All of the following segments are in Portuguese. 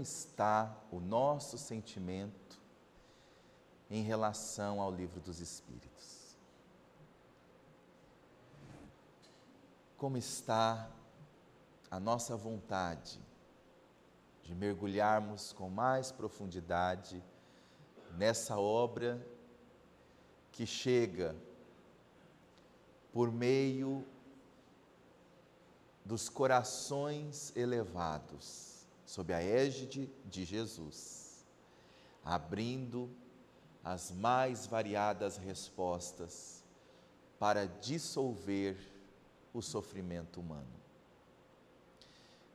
como está o nosso sentimento em relação ao livro dos Espíritos. Como está a nossa vontade de mergulharmos com mais profundidade nessa obra que chega por meio dos corações elevados, sob a égide de Jesus, abrindo as mais variadas respostas para dissolver o sofrimento humano.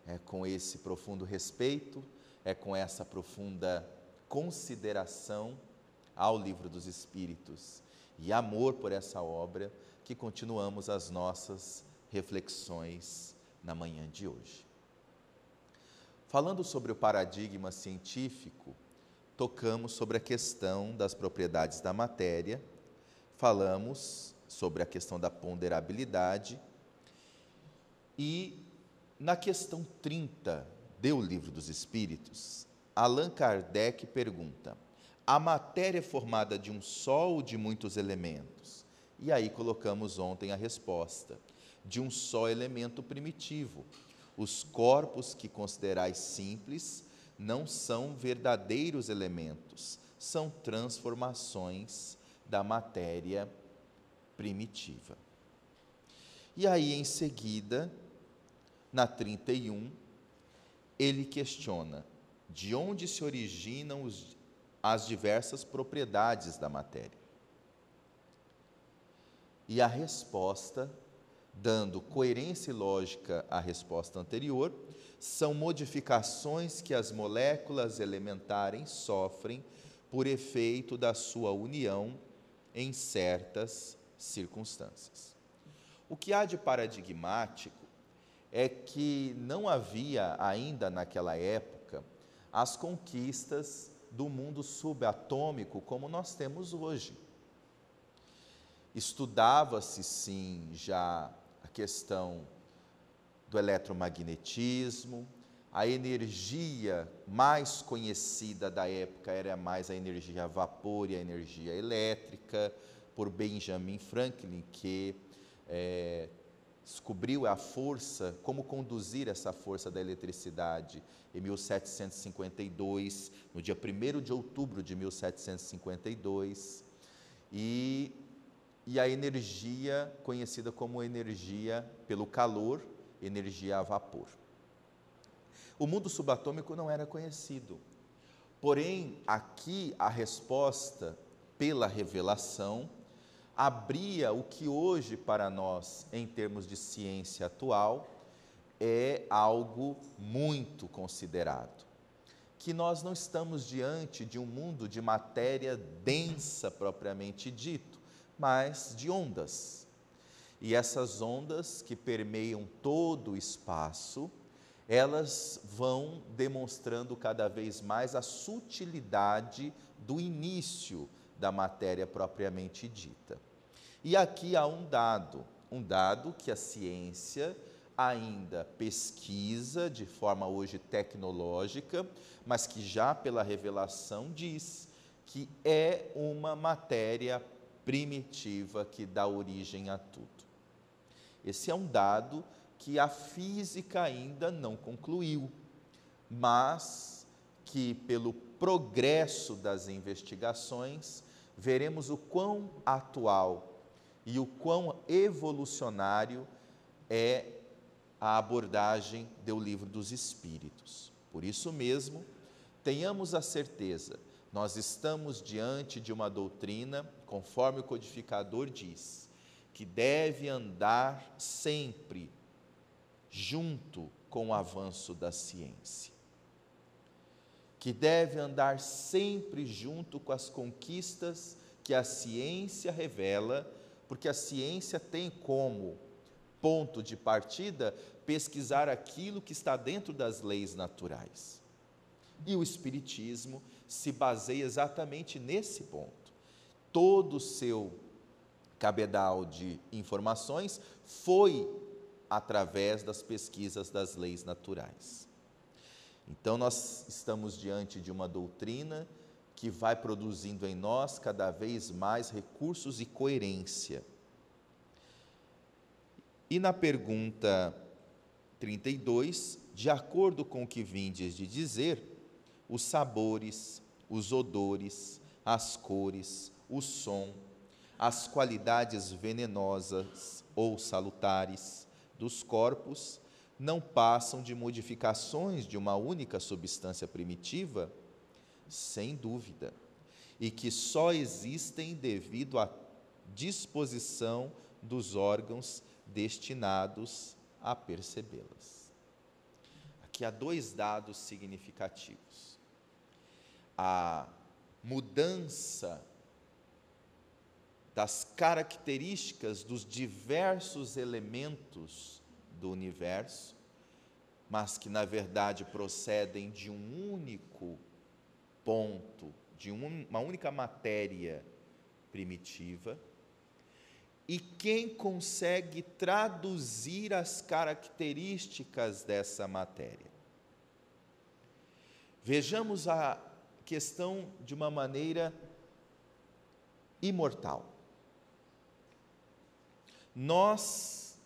É com esse profundo respeito, é com essa profunda consideração ao Livro dos Espíritos e amor por essa obra que continuamos as nossas reflexões na manhã de hoje. Falando sobre o paradigma científico, tocamos sobre a questão das propriedades da matéria, falamos sobre a questão da ponderabilidade e na questão 30 do Livro dos Espíritos, Allan Kardec pergunta: a matéria é formada de um só ou de muitos elementos? E aí colocamos ontem a resposta: de um só elemento primitivo. Os corpos que considerais simples não são verdadeiros elementos, são transformações da matéria primitiva. E aí, em seguida, na 31, ele questiona de onde se originam os, as diversas propriedades da matéria. E a resposta, dando coerência e lógica à resposta anterior, são modificações que as moléculas elementares sofrem por efeito da sua união em certas circunstâncias. O que há de paradigmático é que não havia ainda naquela época as conquistas do mundo subatômico como nós temos hoje. Estudava-se sim já questão do eletromagnetismo, a energia mais conhecida da época era mais a energia a vapor e a energia elétrica, por Benjamin Franklin, que é, descobriu a força, como conduzir essa força da eletricidade em 1752, no dia 1 de outubro de 1752, e, e a energia conhecida como energia pelo calor, energia a vapor. O mundo subatômico não era conhecido, porém, aqui a resposta pela revelação abria o que hoje para nós, em termos de ciência atual, é algo muito considerado. Que nós não estamos diante de um mundo de matéria densa propriamente dito, mas de ondas. E essas ondas que permeiam todo o espaço, elas vão demonstrando cada vez mais a sutilidade do início da matéria propriamente dita. E aqui há um dado, um dado que a ciência ainda pesquisa de forma hoje tecnológica, mas que já pela revelação diz que é uma matéria primitiva que dá origem a tudo. Esse é um dado que a física ainda não concluiu, mas que pelo progresso das investigações veremos o quão atual e o quão evolucionário é a abordagem do livro dos Espíritos. Por isso mesmo, tenhamos a certeza, nós estamos diante de uma doutrina, conforme o codificador diz, que deve andar sempre junto com o avanço da ciência que deve andar sempre junto com as conquistas que a ciência revela, porque a ciência tem como ponto de partida pesquisar aquilo que está dentro das leis naturais. E o Espiritismo se baseia exatamente nesse ponto. Todo o seu cabedal de informações foi através das pesquisas das leis naturais. Então, nós estamos diante de uma doutrina que vai produzindo em nós cada vez mais recursos e coerência. E na pergunta 32, de acordo com o que vindes de dizer, os sabores, os odores, as cores, o som, as qualidades venenosas ou salutares dos corpos não passam de modificações de uma única substância primitiva, sem dúvida, e que só existem devido à disposição dos órgãos destinados a percebê-las. Aqui há dois dados significativos. A mudança das características dos diversos elementos do universo, mas que na verdade procedem de um único ponto, de uma única matéria primitiva, e quem consegue traduzir as características dessa matéria. Vejamos a questão de uma maneira imortal. Nós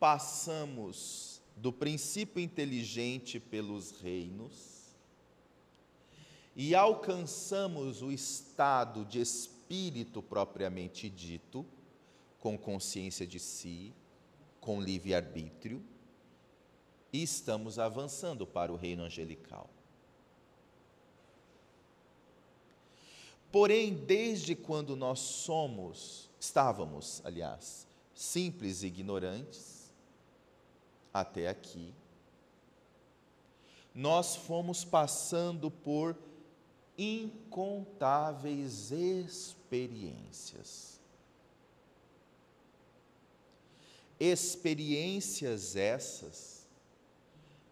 passamos do princípio inteligente pelos reinos e alcançamos o estado de espírito propriamente dito, com consciência de si, com livre-arbítrio, e estamos avançando para o reino angelical. Porém, desde quando nós somos, estávamos, aliás, simples e ignorantes, até aqui, nós fomos passando por incontáveis experiências. Experiências essas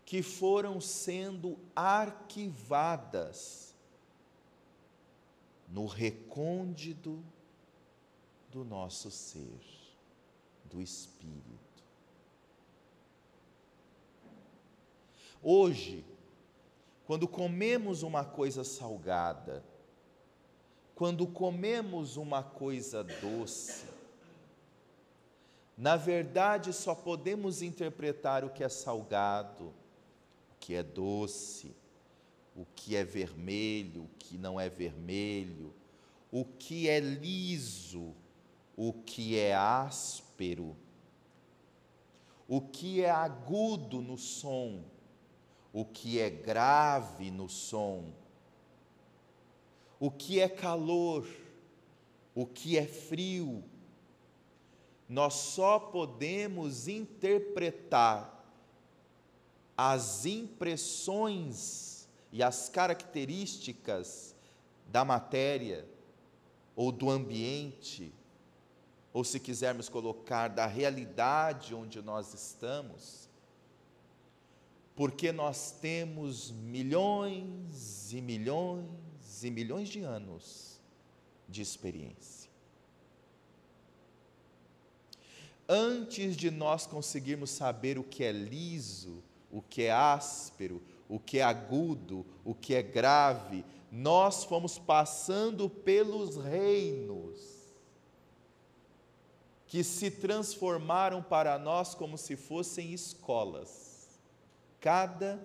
que foram sendo arquivadas no recôndito do nosso ser do Espírito. Hoje, quando comemos uma coisa salgada, quando comemos uma coisa doce, na verdade só podemos interpretar o que é salgado, o que é doce, o que é vermelho, o que não é vermelho, o que é liso, o que é áspero, o que é agudo no som, o que é grave no som, o que é calor, o que é frio. Nós só podemos interpretar as impressões e as características da matéria ou do ambiente ou se quisermos colocar da realidade onde nós estamos, porque nós temos milhões e milhões e milhões de anos de experiência. Antes de nós conseguirmos saber o que é liso, o que é áspero, o que é agudo, o que é grave, nós fomos passando pelos reinos que se transformaram para nós como se fossem escolas. Cada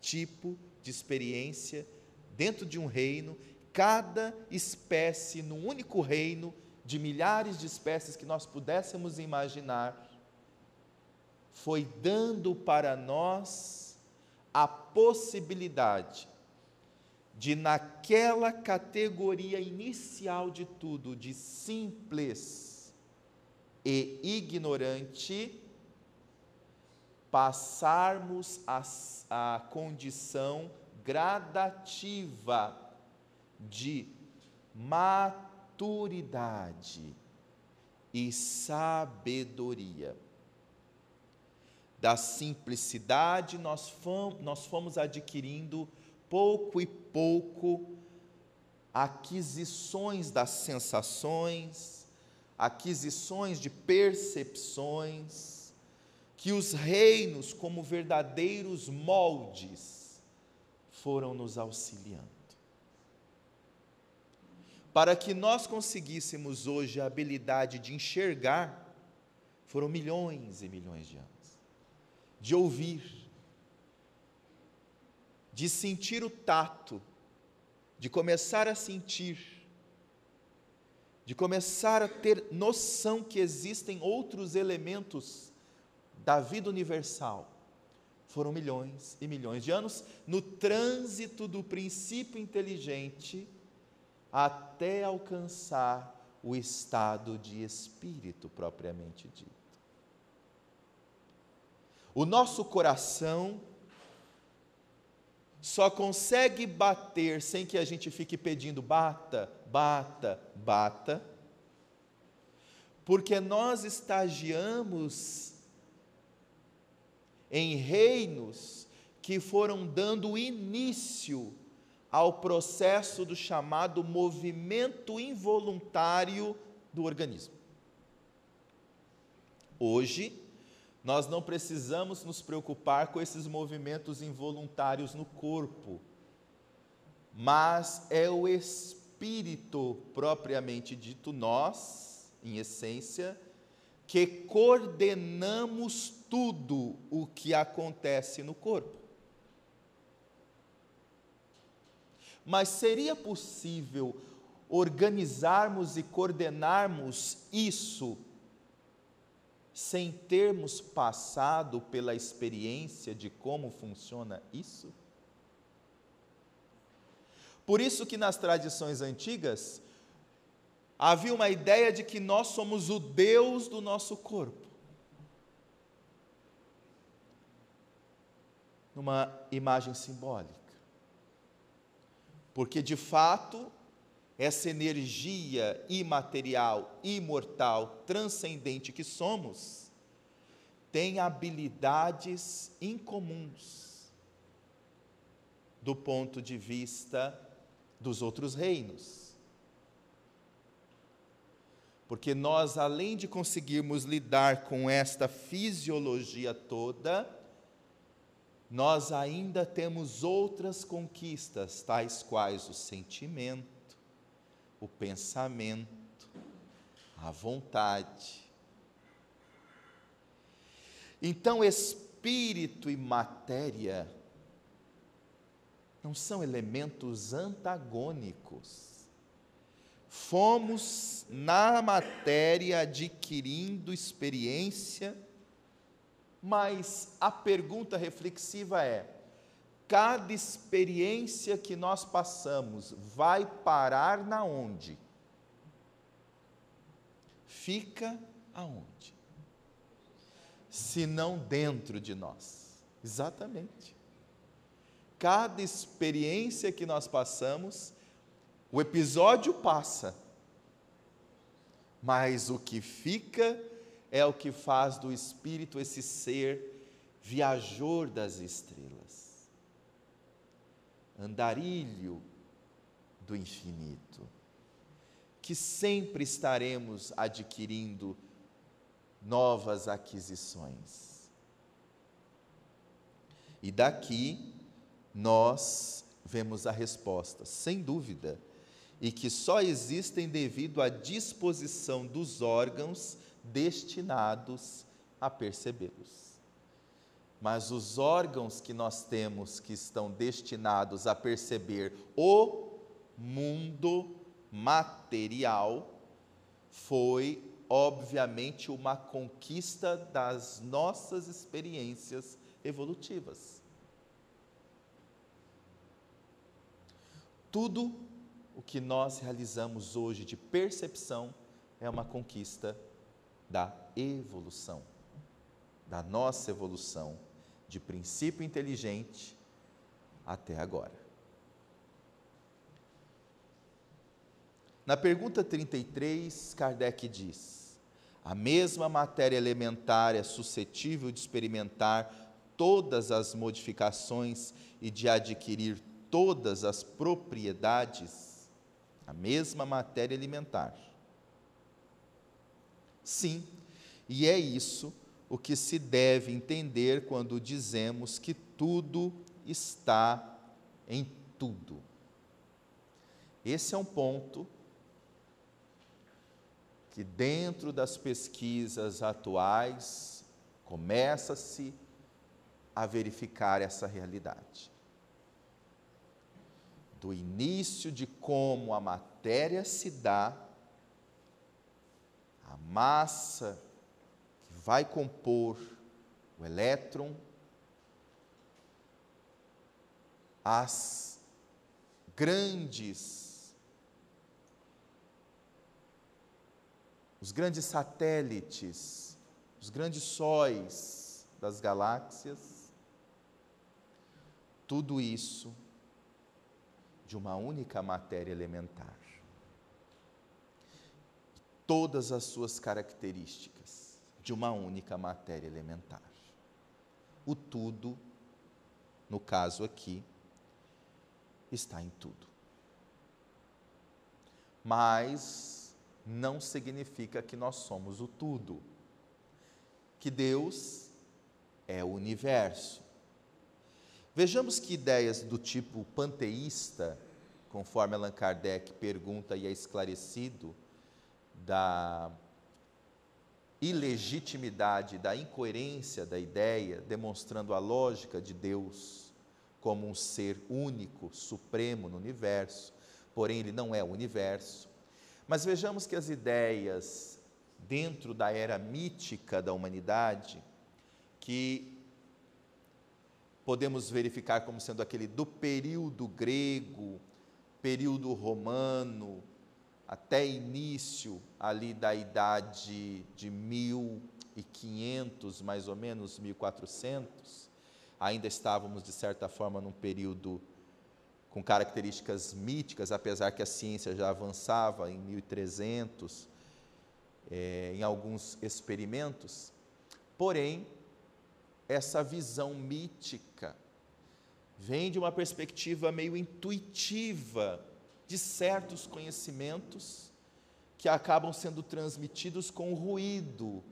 tipo de experiência dentro de um reino, cada espécie num único reino, de milhares de espécies que nós pudéssemos imaginar, foi dando para nós a possibilidade de, naquela categoria inicial de tudo, de simples, e ignorante, passarmos a, a condição gradativa de maturidade e sabedoria. Da simplicidade, nós fomos, nós fomos adquirindo pouco e pouco aquisições das sensações, aquisições de percepções, que os reinos, como verdadeiros moldes, foram nos auxiliando. Para que nós conseguíssemos hoje a habilidade de enxergar, foram milhões e milhões de anos, de ouvir, de sentir o tato, de começar a sentir, de começar a ter noção que existem outros elementos da vida universal. Foram milhões e milhões de anos no trânsito do princípio inteligente até alcançar o estado de espírito propriamente dito. O nosso coração só consegue bater sem que a gente fique pedindo bata, bata, bata, porque nós estagiamos em reinos que foram dando início ao processo do chamado movimento involuntário do organismo. Hoje, nós não precisamos nos preocupar com esses movimentos involuntários no corpo, mas é o espírito propriamente dito, nós, em essência, que coordenamos tudo o que acontece no corpo. Mas seria possível organizarmos e coordenarmos isso sem termos passado pela experiência de como funciona isso? Por isso que nas tradições antigas havia uma ideia de que nós somos o Deus do nosso corpo. Numa imagem simbólica. Porque de fato, essa energia imaterial, imortal, transcendente que somos, tem habilidades incomuns do ponto de vista dos outros reinos. Porque nós, além de conseguirmos lidar com esta fisiologia toda, nós ainda temos outras conquistas, tais quais o sentimento, o pensamento, a vontade. Então, espírito e matéria não são elementos antagônicos. Fomos na matéria adquirindo experiência, mas a pergunta reflexiva é: cada experiência que nós passamos vai parar na onde? Fica aonde? Se não dentro de nós. Exatamente. Cada experiência que nós passamos, o episódio passa, mas o que fica é o que faz do espírito esse ser viajor das estrelas andarilho do infinito, que sempre estaremos adquirindo novas aquisições. E daqui nós vemos a resposta, sem dúvida, e que só existem devido à disposição dos órgãos destinados a percebê-los mas os órgãos que nós temos que estão destinados a perceber o mundo material foi, obviamente, uma conquista das nossas experiências evolutivas. Tudo o que nós realizamos hoje de percepção é uma conquista da evolução, da nossa evolução de princípio inteligente até agora. Na pergunta 33, Kardec diz: a mesma matéria elementar é suscetível de experimentar todas as modificações e de adquirir todas as propriedades? A mesma matéria elementar. Sim, e é isso o que se deve entender quando dizemos que tudo está em tudo. Esse é um ponto que, dentro das pesquisas atuais, começa-se a verificar essa realidade. Do início de como a matéria se dá, a massa vai compor o elétron, as grandes os grandes satélites, os grandes sóis das galáxias, tudo isso de uma única matéria elementar. Todas as suas características de uma única matéria elementar. O tudo, no caso aqui, está em tudo. Mas não significa que nós somos o tudo. Que Deus é o universo. Vejamos que ideias do tipo panteísta, conforme Allan Kardec pergunta e é esclarecido, da ilegitimidade, da incoerência da ideia, demonstrando a lógica de Deus como um ser único, supremo no universo, porém ele não é o universo. Mas vejamos que as ideias dentro da era mítica da humanidade, que podemos verificar como sendo aquele do período grego, período romano, até início ali da idade de 1500, mais ou menos 1400, ainda estávamos de certa forma num período com características míticas, apesar que a ciência já avançava em 1300, é, em alguns experimentos. Porém, essa visão mítica vem de uma perspectiva meio intuitiva de certos conhecimentos que acabam sendo transmitidos com o ruído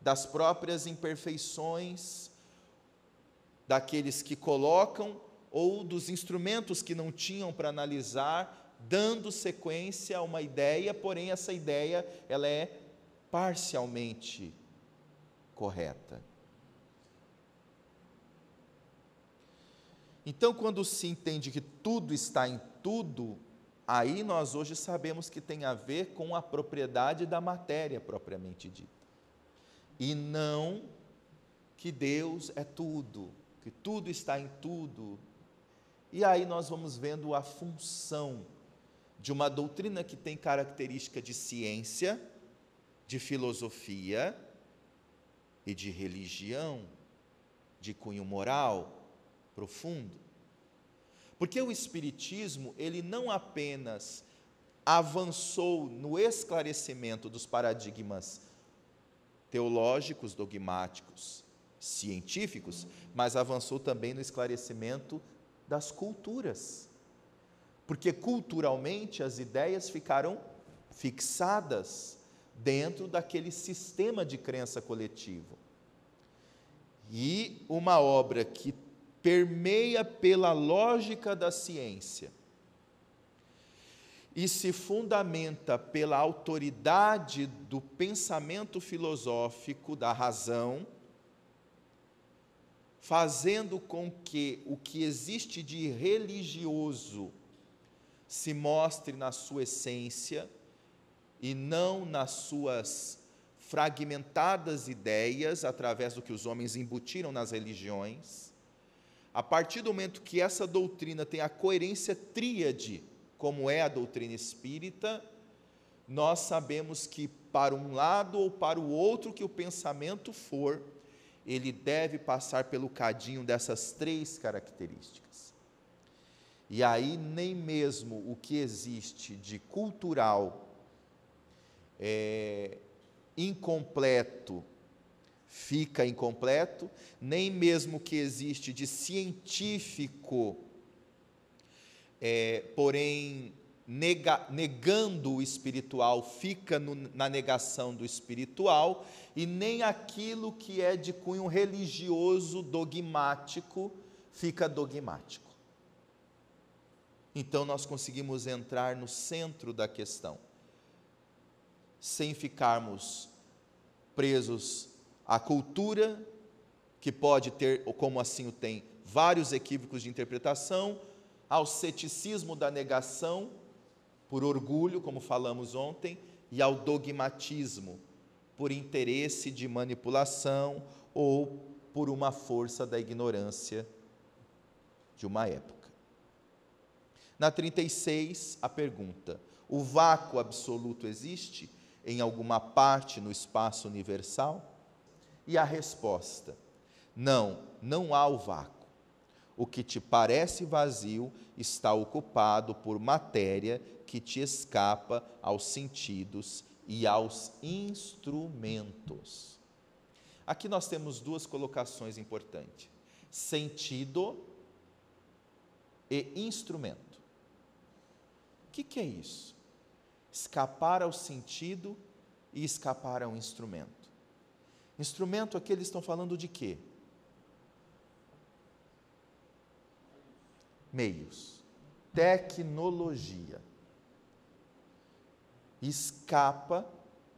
das próprias imperfeições daqueles que colocam ou dos instrumentos que não tinham para analisar, dando sequência a uma ideia, porém essa ideia ela é parcialmente correta. Então, quando se entende que tudo está em tudo, aí nós hoje sabemos que tem a ver com a propriedade da matéria propriamente dita. E não que Deus é tudo, que tudo está em tudo, e aí nós vamos vendo a função de uma doutrina que tem característica de ciência, de filosofia e de religião, de cunho moral profundo. Porque o espiritismo, ele não apenas avançou no esclarecimento dos paradigmas teológicos, dogmáticos, científicos, mas avançou também no esclarecimento das culturas. Porque culturalmente as ideias ficaram fixadas dentro daquele sistema de crença coletivo. E uma obra que permeia pela lógica da ciência e se fundamenta pela autoridade do pensamento filosófico, da razão, fazendo com que o que existe de religioso se mostre na sua essência e não nas suas fragmentadas ideias através do que os homens embutiram nas religiões. A partir do momento que essa doutrina tem a coerência tríade, como é a doutrina espírita, nós sabemos que para um lado ou para o outro que o pensamento for, ele deve passar pelo cadinho dessas três características. E aí, nem mesmo o que existe de cultural é, incompleto fica incompleto, nem mesmo o que existe de científico, é, porém nega, negando o espiritual, fica no, na negação do espiritual, e nem aquilo que é de cunho religioso, dogmático, fica dogmático. então nós conseguimos entrar no centro da questão, sem ficarmos presos à cultura, que pode ter, como assim o tem, vários equívocos de interpretação, ao ceticismo da negação, por orgulho, como falamos ontem, e ao dogmatismo, por interesse de manipulação ou por uma força da ignorância de uma época. Na 36, a pergunta: o vácuo absoluto existe em alguma parte no espaço universal? E a resposta: não, não há o vácuo. O que te parece vazio está ocupado por matéria que te escapa aos sentidos e aos instrumentos. Aqui nós temos duas colocações importantes: sentido e instrumento. O que, que é isso? Escapar ao sentido e escapar ao instrumento. Instrumento aqui eles estão falando de quê? Meios. Tecnologia. Escapa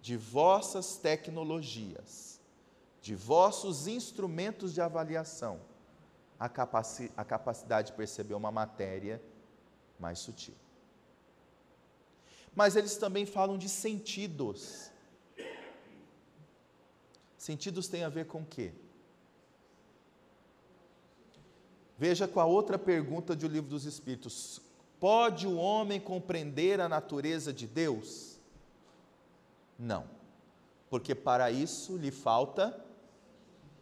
de vossas tecnologias, de vossos instrumentos de avaliação, a, capaci a capacidade de perceber uma matéria mais sutil. Mas eles também falam de sentidos. Sentidos têm a ver com o quê? Veja com a outra pergunta do Livro dos Espíritos: Pode o homem compreender a natureza de Deus? Não, porque para isso lhe falta.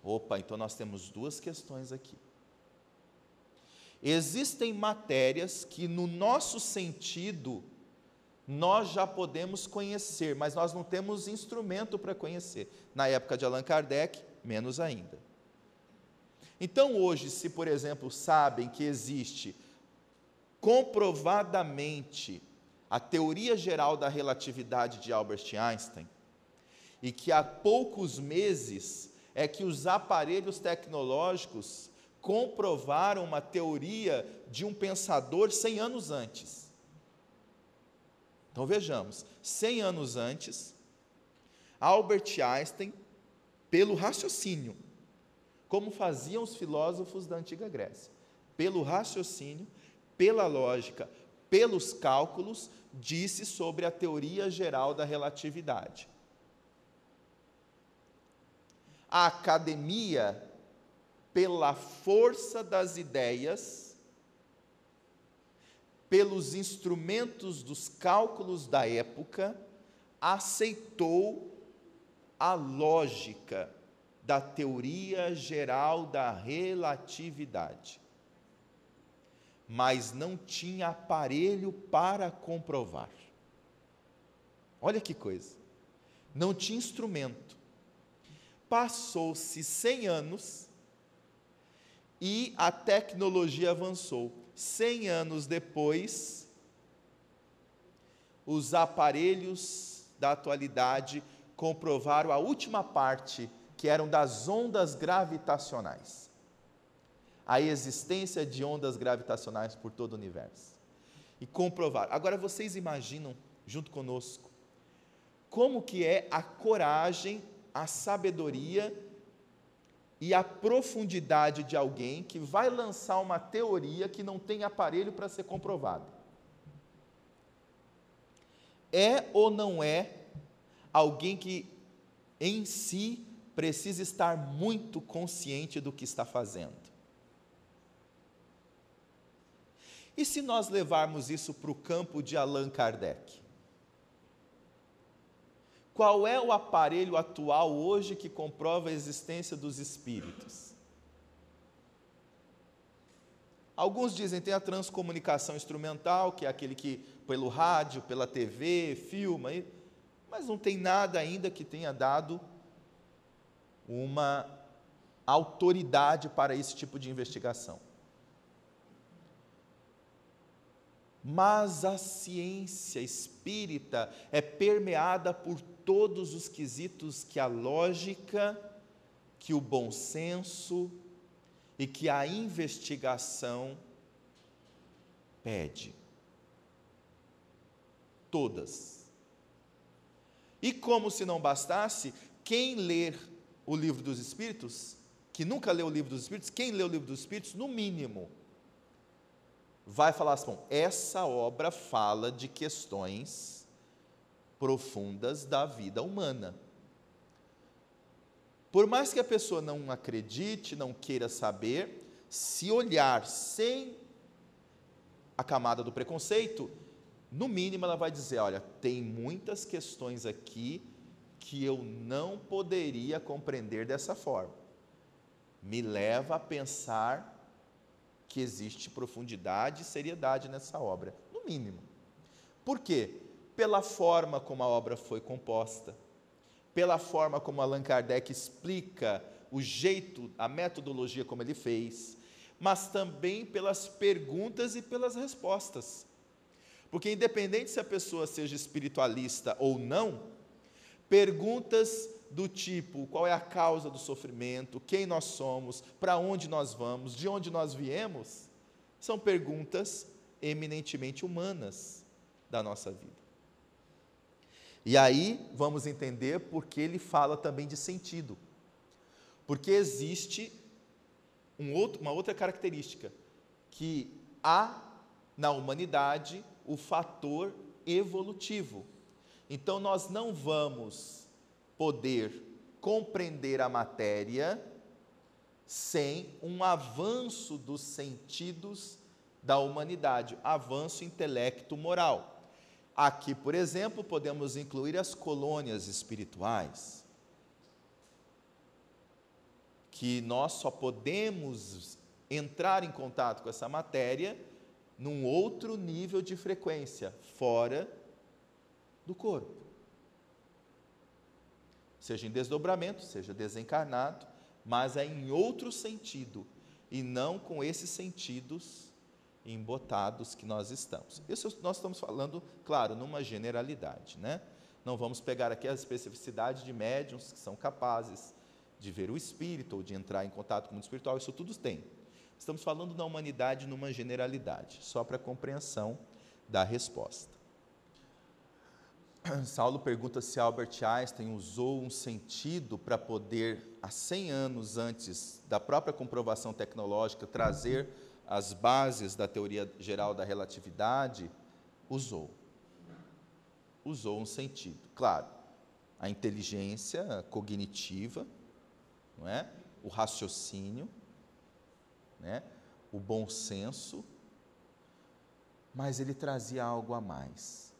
Opa, então nós temos duas questões aqui. Existem matérias que, no nosso sentido, nós já podemos conhecer, mas nós não temos instrumento para conhecer. Na época de Allan Kardec, menos ainda. Então, hoje, se por exemplo sabem que existe comprovadamente a teoria geral da relatividade de Albert Einstein, e que há poucos meses é que os aparelhos tecnológicos comprovaram uma teoria de um pensador 100 anos antes. Então vejamos, 100 anos antes, Albert Einstein, pelo raciocínio, como faziam os filósofos da antiga Grécia, pelo raciocínio, pela lógica, pelos cálculos, disse sobre a teoria geral da relatividade. A academia, pela força das ideias, pelos instrumentos dos cálculos da época, aceitou a lógica da teoria geral da relatividade, mas não tinha aparelho para comprovar. Olha que coisa, não tinha instrumento. Passou-se 100 anos e a tecnologia avançou. 100 anos depois, os aparelhos da atualidade comprovaram a última parte que eram das ondas gravitacionais. A existência de ondas gravitacionais por todo o universo. E comprovar. Agora vocês imaginam, junto conosco, como que é a coragem, a sabedoria e a profundidade de alguém que vai lançar uma teoria que não tem aparelho para ser comprovada. É ou não é alguém que em si precisa estar muito consciente do que está fazendo. E se nós levarmos isso para o campo de Allan Kardec? Qual é o aparelho atual hoje que comprova a existência dos espíritos? Alguns dizem tem a transcomunicação instrumental, que é aquele que pelo rádio, pela TV, filma, mas não tem nada ainda que tenha dado uma autoridade para esse tipo de investigação. Mas a ciência espírita é permeada por todos os quesitos que a lógica, que o bom senso e que a investigação pede. todas. E como se não bastasse, quem ler o livro dos Espíritos, que nunca leu o livro dos Espíritos, quem lê o livro dos Espíritos, no mínimo, vai falar assim: bom, essa obra fala de questões profundas da vida humana. Por mais que a pessoa não acredite, não queira saber, se olhar sem a camada do preconceito, no mínimo ela vai dizer: olha, tem muitas questões aqui que eu não poderia compreender dessa forma. Me leva a pensar que existe profundidade e seriedade nessa obra, no mínimo. Por quê? Pela forma como a obra foi composta, pela forma como Allan Kardec explica o jeito, a metodologia como ele fez, mas também pelas perguntas e pelas respostas. Porque, independente se a pessoa seja espiritualista ou não, perguntas do tipo: qual é a causa do sofrimento, quem nós somos, para onde nós vamos, de onde nós viemos, são perguntas eminentemente humanas da nossa vida. E aí vamos entender porque ele fala também de sentido. Porque existe um outro, uma outra característica, que há na humanidade o fator evolutivo. Então nós não vamos poder compreender a matéria sem um avanço dos sentidos da humanidade, avanço intelecto-moral. Aqui, por exemplo, podemos incluir as colônias espirituais, que nós só podemos entrar em contato com essa matéria num outro nível de frequência, fora do corpo. Seja em desdobramento, seja desencarnado, mas é em outro sentido, e não com esses sentidos embotados que nós estamos. Isso nós estamos falando, claro, numa generalidade, né? Não vamos pegar aqui as especificidades de médiums que são capazes de ver o espírito ou de entrar em contato com o mundo espiritual, isso tudo tem. Estamos falando da humanidade numa generalidade, só para compreensão da resposta. Saulo pergunta se Albert Einstein usou um sentido para poder, há 100 anos antes da própria comprovação tecnológica, trazer as bases da teoria geral da relatividade, usou. Usou um sentido. Claro, a inteligência cognitiva, não é? o raciocínio, né? o bom senso, mas ele trazia algo a mais.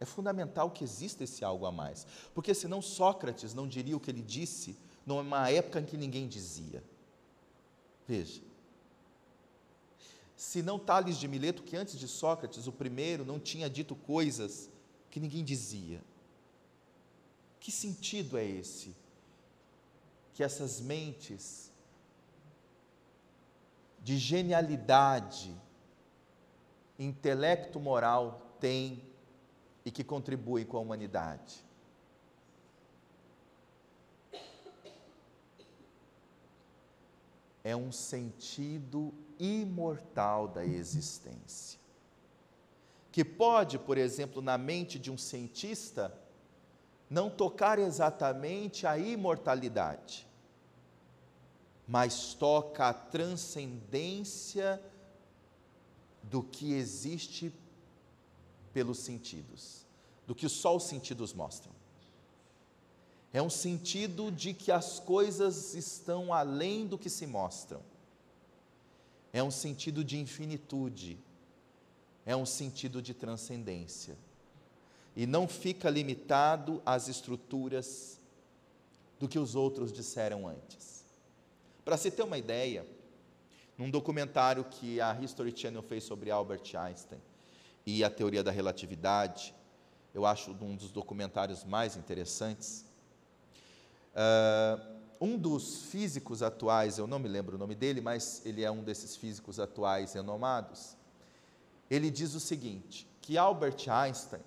É fundamental que exista esse algo a mais, porque senão Sócrates não diria o que ele disse numa época em que ninguém dizia. Veja, se não Tales de Mileto, que antes de Sócrates, o primeiro, não tinha dito coisas que ninguém dizia. Que sentido é esse? Que essas mentes de genialidade, intelecto moral têm e que contribuem com a humanidade. É um sentido imortal da existência. Que pode, por exemplo, na mente de um cientista, não tocar exatamente a imortalidade, mas toca a transcendência do que existe pelos sentidos, do que só os sentidos mostram. É um sentido de que as coisas estão além do que se mostram é um sentido de infinitude, é um sentido de transcendência. E não fica limitado às estruturas do que os outros disseram antes. Para se ter uma ideia, num documentário que a History Channel fez sobre Albert Einstein e a teoria da relatividade, eu acho um dos documentários mais interessantes. Uh, um dos físicos atuais, eu não me lembro o nome dele, mas ele é um desses físicos atuais renomados. Ele diz o seguinte: que Albert Einstein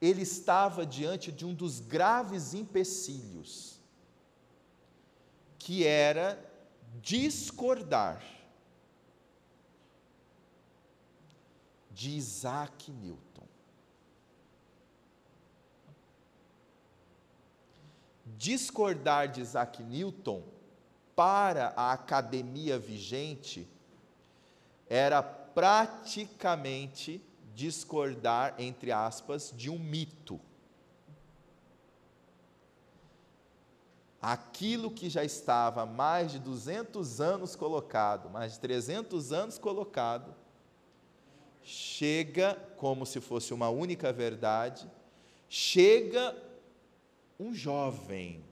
ele estava diante de um dos graves empecilhos, que era discordar de Isaac Newton. Discordar de Isaac Newton para a academia vigente era praticamente discordar, entre aspas, de um mito. Aquilo que já estava mais de 200 anos colocado, mais de 300 anos colocado, chega como se fosse uma única verdade, chega um jovem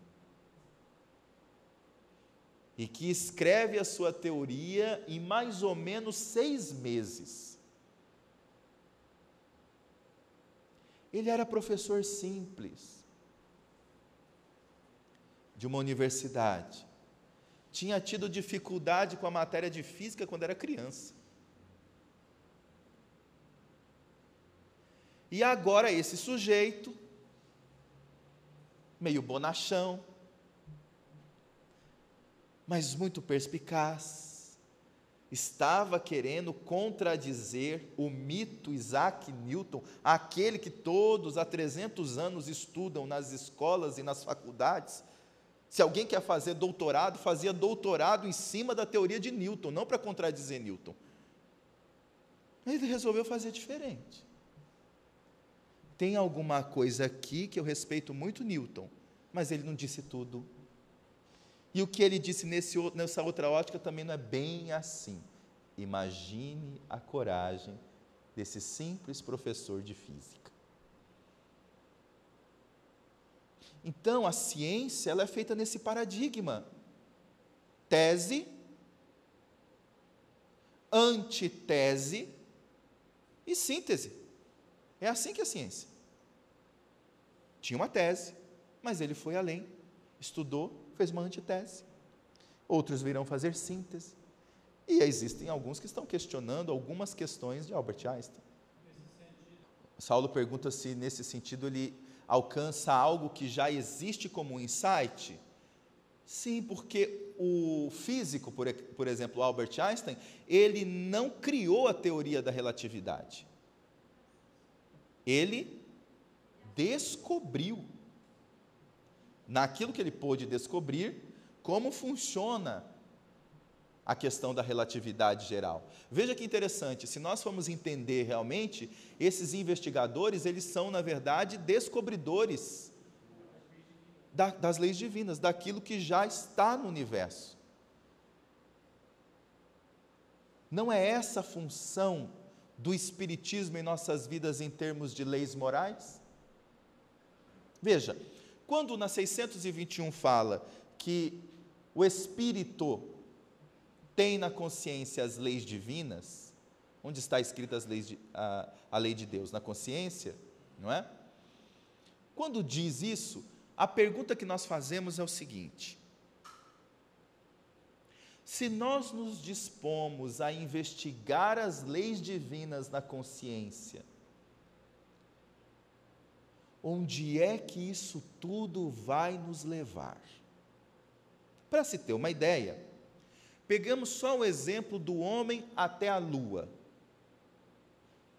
e que escreve a sua teoria em mais ou menos seis meses. Ele era professor simples de uma universidade. Tinha tido dificuldade com a matéria de física quando era criança. E agora esse sujeito, meio bonachão, mas muito perspicaz, estava querendo contradizer o mito Isaac Newton, aquele que todos há 300 anos estudam nas escolas e nas faculdades. Se alguém quer fazer doutorado, fazia doutorado em cima da teoria de Newton, não para contradizer Newton. Ele resolveu fazer diferente. Tem alguma coisa aqui que eu respeito muito Newton, mas ele não disse tudo e o que ele disse nesse, nessa outra ótica também não é bem assim. Imagine a coragem desse simples professor de física. Então, a ciência ela é feita nesse paradigma: tese, antitese e síntese. É assim que é a ciência. Tinha uma tese, mas ele foi além, estudou fez uma antitese. Outros virão fazer síntese. E existem alguns que estão questionando algumas questões de Albert Einstein. Saulo pergunta se, nesse sentido, ele alcança algo que já existe como um insight. Sim, porque o físico, por, por exemplo, Albert Einstein, ele não criou a teoria da relatividade. Ele descobriu naquilo que ele pôde descobrir, como funciona a questão da relatividade geral. Veja que interessante, se nós formos entender realmente, esses investigadores, eles são, na verdade, descobridores da, das leis divinas, daquilo que já está no universo. Não é essa a função do Espiritismo em nossas vidas em termos de leis morais? Veja, quando na 621 fala que o Espírito tem na consciência as leis divinas, onde está escrita as leis de, a, a lei de Deus? Na consciência, não é? Quando diz isso, a pergunta que nós fazemos é o seguinte: se nós nos dispomos a investigar as leis divinas na consciência, onde é que isso tudo vai nos levar? Para se ter uma ideia, pegamos só o exemplo do homem até a lua.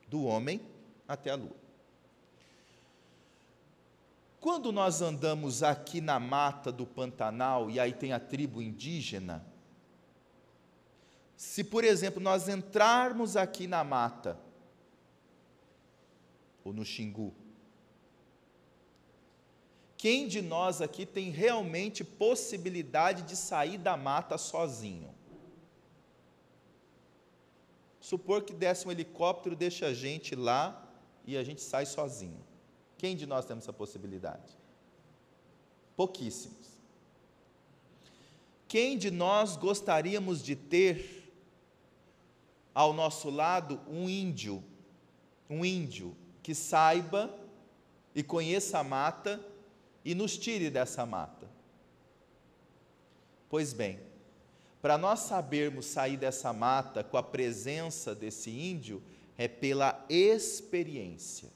Do homem até a lua. Quando nós andamos aqui na mata do Pantanal, e aí tem a tribo indígena, se, por exemplo, nós entrarmos aqui na mata, ou no Xingu, quem de nós aqui tem realmente possibilidade de sair da mata sozinho? Supor que desse um helicóptero, deixa a gente lá e a gente sai sozinho. Quem de nós temos essa possibilidade? Pouquíssimos. Quem de nós gostaríamos de ter ao nosso lado um índio, um índio que saiba e conheça a mata e nos tire dessa mata. Pois bem, para nós sabermos sair dessa mata com a presença desse índio, é pela experiência.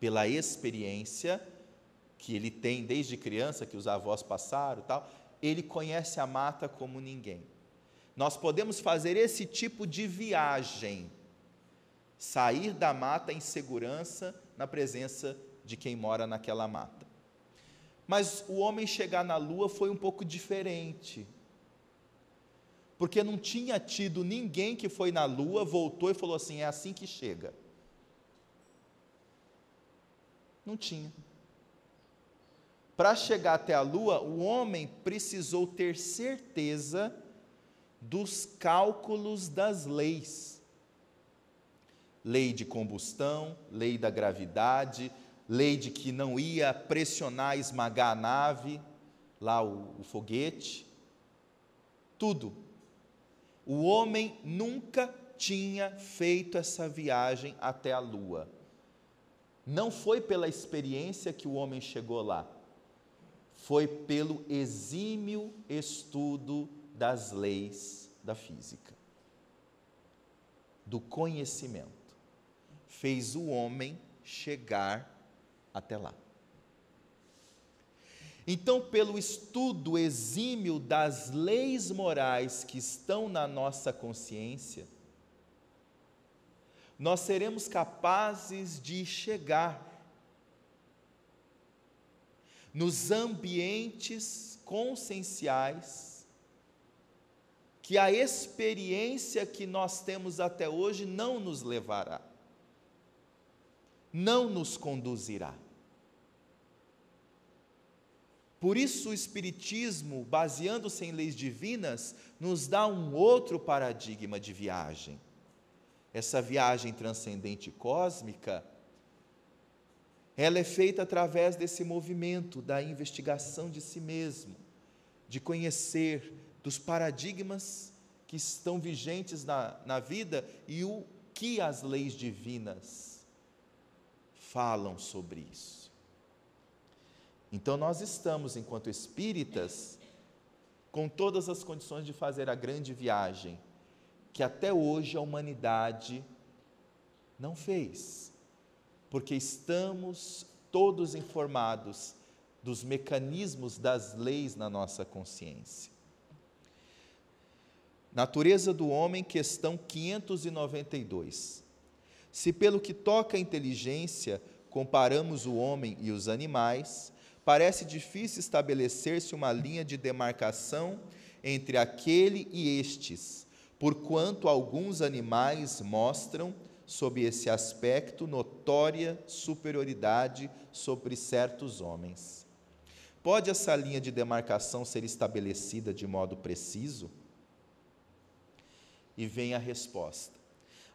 Pela experiência que ele tem desde criança, que os avós passaram tal, ele conhece a mata como ninguém. Nós podemos fazer esse tipo de viagem, sair da mata em segurança na presença de quem mora naquela mata. Mas o homem chegar na lua foi um pouco diferente. Porque não tinha tido ninguém que foi na lua, voltou e falou assim: é assim que chega. Não tinha. Para chegar até a lua, o homem precisou ter certeza dos cálculos das leis. Lei de combustão, lei da gravidade, lei de que não ia pressionar, esmagar a nave, lá o, o foguete, tudo. O homem nunca tinha feito essa viagem até a Lua. Não foi pela experiência que o homem chegou lá, foi pelo exímio estudo das leis da física, do conhecimento. Fez o homem chegar até lá. Então, pelo estudo exímio das leis morais que estão na nossa consciência, nós seremos capazes de chegar nos ambientes conscienciais que a experiência que nós temos até hoje não nos levará, não nos conduzirá. Por isso, o Espiritismo, baseando-se em leis divinas, nos dá um outro paradigma de viagem. Essa viagem transcendente cósmica, ela é feita através desse movimento da investigação de si mesmo, de conhecer dos paradigmas que estão vigentes na, na vida e o que as leis divinas falam sobre isso. Então nós estamos, enquanto espíritas, com todas as condições de fazer a grande viagem que até hoje a humanidade não fez, porque estamos todos informados dos mecanismos das leis na nossa consciência. Natureza do homem, questão 592. Se pelo que toca à inteligência comparamos o homem e os animais, parece difícil estabelecer-se uma linha de demarcação entre aquele e estes, porquanto alguns animais mostram, sob esse aspecto, notória superioridade sobre certos homens. Pode essa linha de demarcação ser estabelecida de modo preciso? E vem a resposta.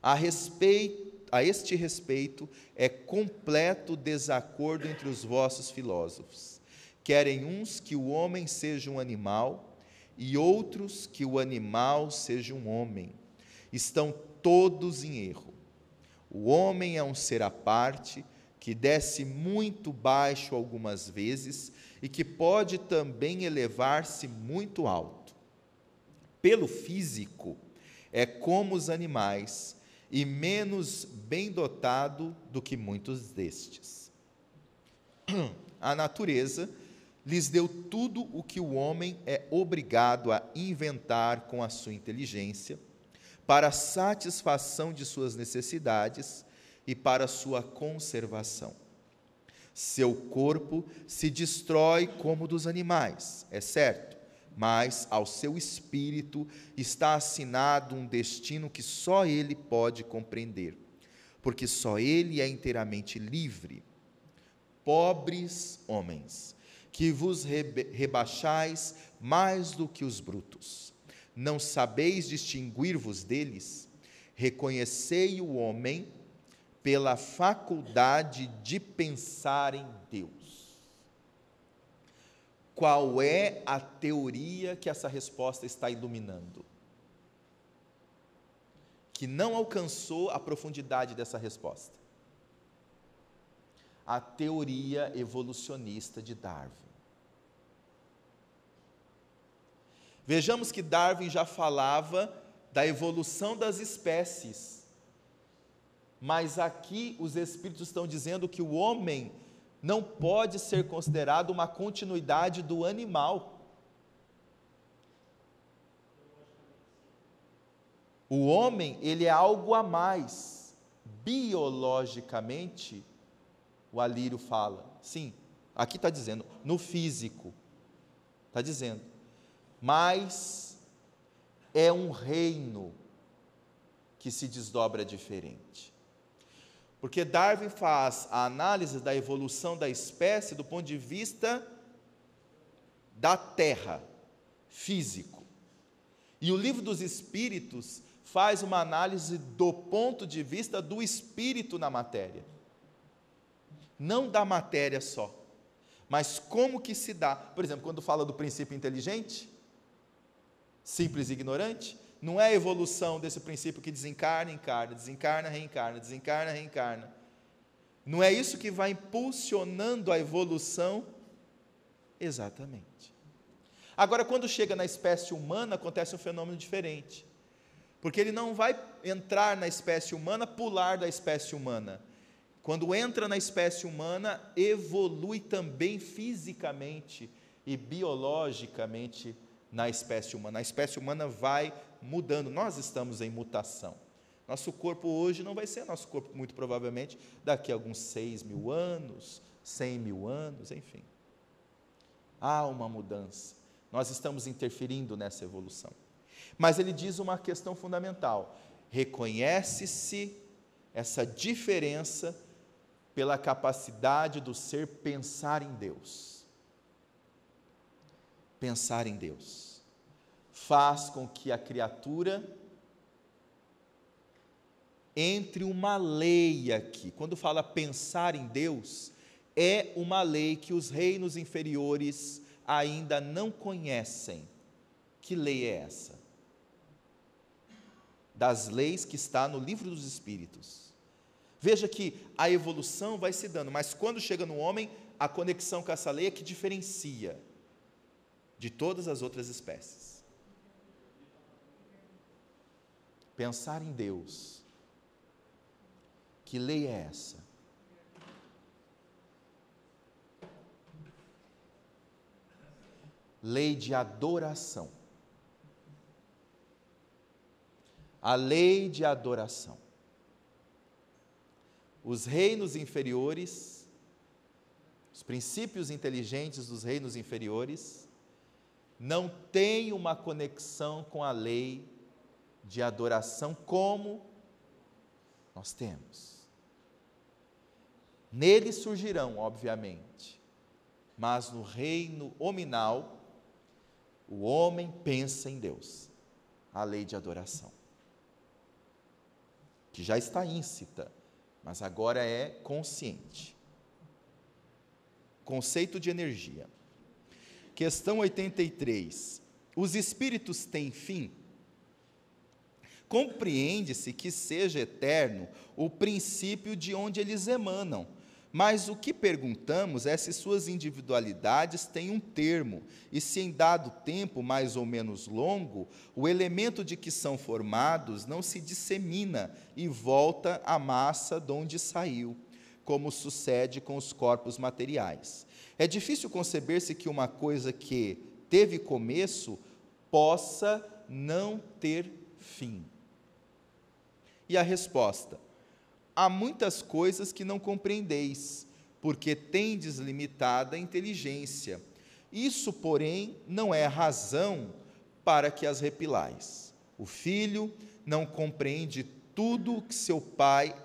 A, respeito, a este respeito, é completo desacordo entre os vossos filósofos. Querem uns que o homem seja um animal e outros que o animal seja um homem. Estão todos em erro. O homem é um ser à parte, que desce muito baixo algumas vezes e que pode também elevar-se muito alto. Pelo físico, é como os animais e menos bem dotado do que muitos destes. A natureza lhes deu tudo o que o homem é obrigado a inventar com a sua inteligência, para a satisfação de suas necessidades e para sua conservação. Seu corpo se destrói como dos animais, é certo, mas ao seu espírito está assinado um destino que só ele pode compreender, porque só ele é inteiramente livre. Pobres homens, que vos rebaixais mais do que os brutos, não sabeis distinguir-vos deles? Reconhecei o homem pela faculdade de pensar em Deus. Qual é a teoria que essa resposta está iluminando? Que não alcançou a profundidade dessa resposta. A teoria evolucionista de Darwin. Vejamos que Darwin já falava da evolução das espécies. Mas aqui os espíritos estão dizendo que o homem não pode ser considerado uma continuidade do animal. O homem, ele é algo a mais. Biologicamente, o Alírio fala, sim, Aqui está dizendo, no físico. Está dizendo. Mas é um reino que se desdobra diferente. Porque Darwin faz a análise da evolução da espécie do ponto de vista da terra, físico. E o livro dos espíritos faz uma análise do ponto de vista do espírito na matéria. Não da matéria só, mas como que se dá. Por exemplo, quando fala do princípio inteligente, simples e ignorante, não é a evolução desse princípio que desencarna, encarna, desencarna, reencarna, desencarna, reencarna. Não é isso que vai impulsionando a evolução? Exatamente. Agora, quando chega na espécie humana, acontece um fenômeno diferente. Porque ele não vai entrar na espécie humana, pular da espécie humana. Quando entra na espécie humana, evolui também fisicamente e biologicamente na espécie humana. A espécie humana vai mudando, nós estamos em mutação. Nosso corpo hoje não vai ser nosso corpo, muito provavelmente, daqui a alguns seis mil anos, cem mil anos, enfim. Há uma mudança. Nós estamos interferindo nessa evolução. Mas ele diz uma questão fundamental: reconhece-se essa diferença pela capacidade do ser pensar em Deus. Pensar em Deus faz com que a criatura entre uma lei aqui. Quando fala pensar em Deus, é uma lei que os reinos inferiores ainda não conhecem. Que lei é essa? Das leis que está no livro dos Espíritos. Veja que a evolução vai se dando, mas quando chega no homem, a conexão com essa lei é que diferencia de todas as outras espécies. Pensar em Deus. Que lei é essa? Lei de adoração. A lei de adoração. Os reinos inferiores, os princípios inteligentes dos reinos inferiores, não têm uma conexão com a lei de adoração como nós temos. Neles surgirão, obviamente, mas no reino hominal, o homem pensa em Deus, a lei de adoração, que já está íncita, mas agora é consciente. Conceito de energia. Questão 83. Os espíritos têm fim? Compreende-se que seja eterno o princípio de onde eles emanam. Mas o que perguntamos é se suas individualidades têm um termo, e se em dado tempo mais ou menos longo, o elemento de que são formados não se dissemina e volta à massa de onde saiu, como sucede com os corpos materiais. É difícil conceber-se que uma coisa que teve começo possa não ter fim. E a resposta: Há muitas coisas que não compreendeis, porque tendes limitada inteligência. Isso, porém, não é razão para que as repilais. O filho não compreende tudo o que seu pai,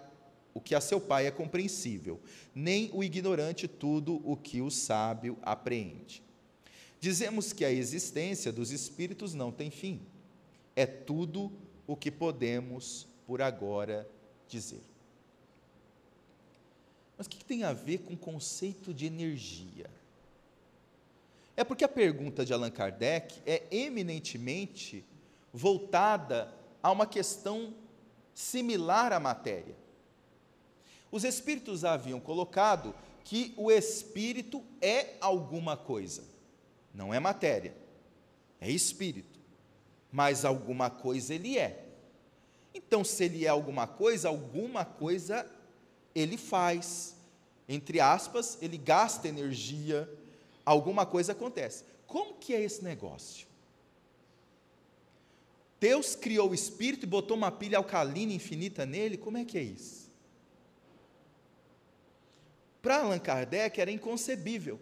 o que a seu pai é compreensível, nem o ignorante tudo o que o sábio apreende. Dizemos que a existência dos espíritos não tem fim. É tudo o que podemos por agora dizer. Mas o que tem a ver com o conceito de energia? É porque a pergunta de Allan Kardec é eminentemente voltada a uma questão similar à matéria. Os espíritos haviam colocado que o espírito é alguma coisa, não é matéria, é espírito, mas alguma coisa ele é. Então, se ele é alguma coisa, alguma coisa ele faz. Entre aspas, ele gasta energia, alguma coisa acontece. Como que é esse negócio? Deus criou o espírito e botou uma pilha alcalina infinita nele? Como é que é isso? Para Allan Kardec era inconcebível.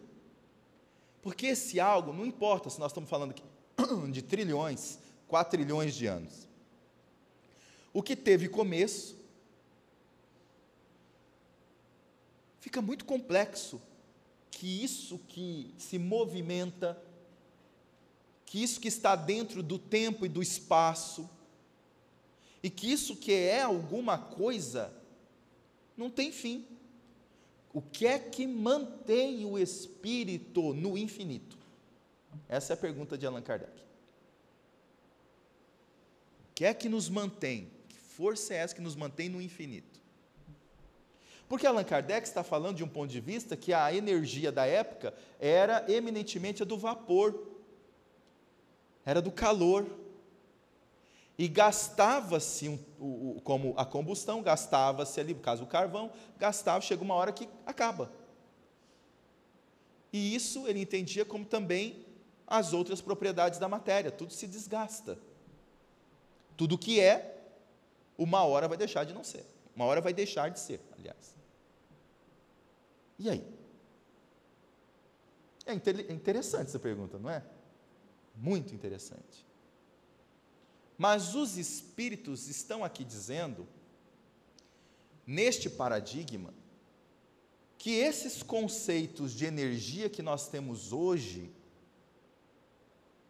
Porque esse algo, não importa se nós estamos falando aqui de trilhões, 4 trilhões de anos. O que teve começo fica muito complexo que isso que se movimenta, que isso que está dentro do tempo e do espaço, e que isso que é alguma coisa, não tem fim. O que é que mantém o espírito no infinito? Essa é a pergunta de Allan Kardec. O que é que nos mantém? Força é essa que nos mantém no infinito? Porque Allan Kardec está falando de um ponto de vista que a energia da época era eminentemente a do vapor, era do calor. E gastava-se, um, como a combustão, gastava-se ali, no caso o carvão, gastava, chega uma hora que acaba. E isso ele entendia como também as outras propriedades da matéria, tudo se desgasta. Tudo que é, uma hora vai deixar de não ser. Uma hora vai deixar de ser, aliás. E aí? É, interessante essa pergunta, não é? Muito interessante. Mas os espíritos estão aqui dizendo, neste paradigma, que esses conceitos de energia que nós temos hoje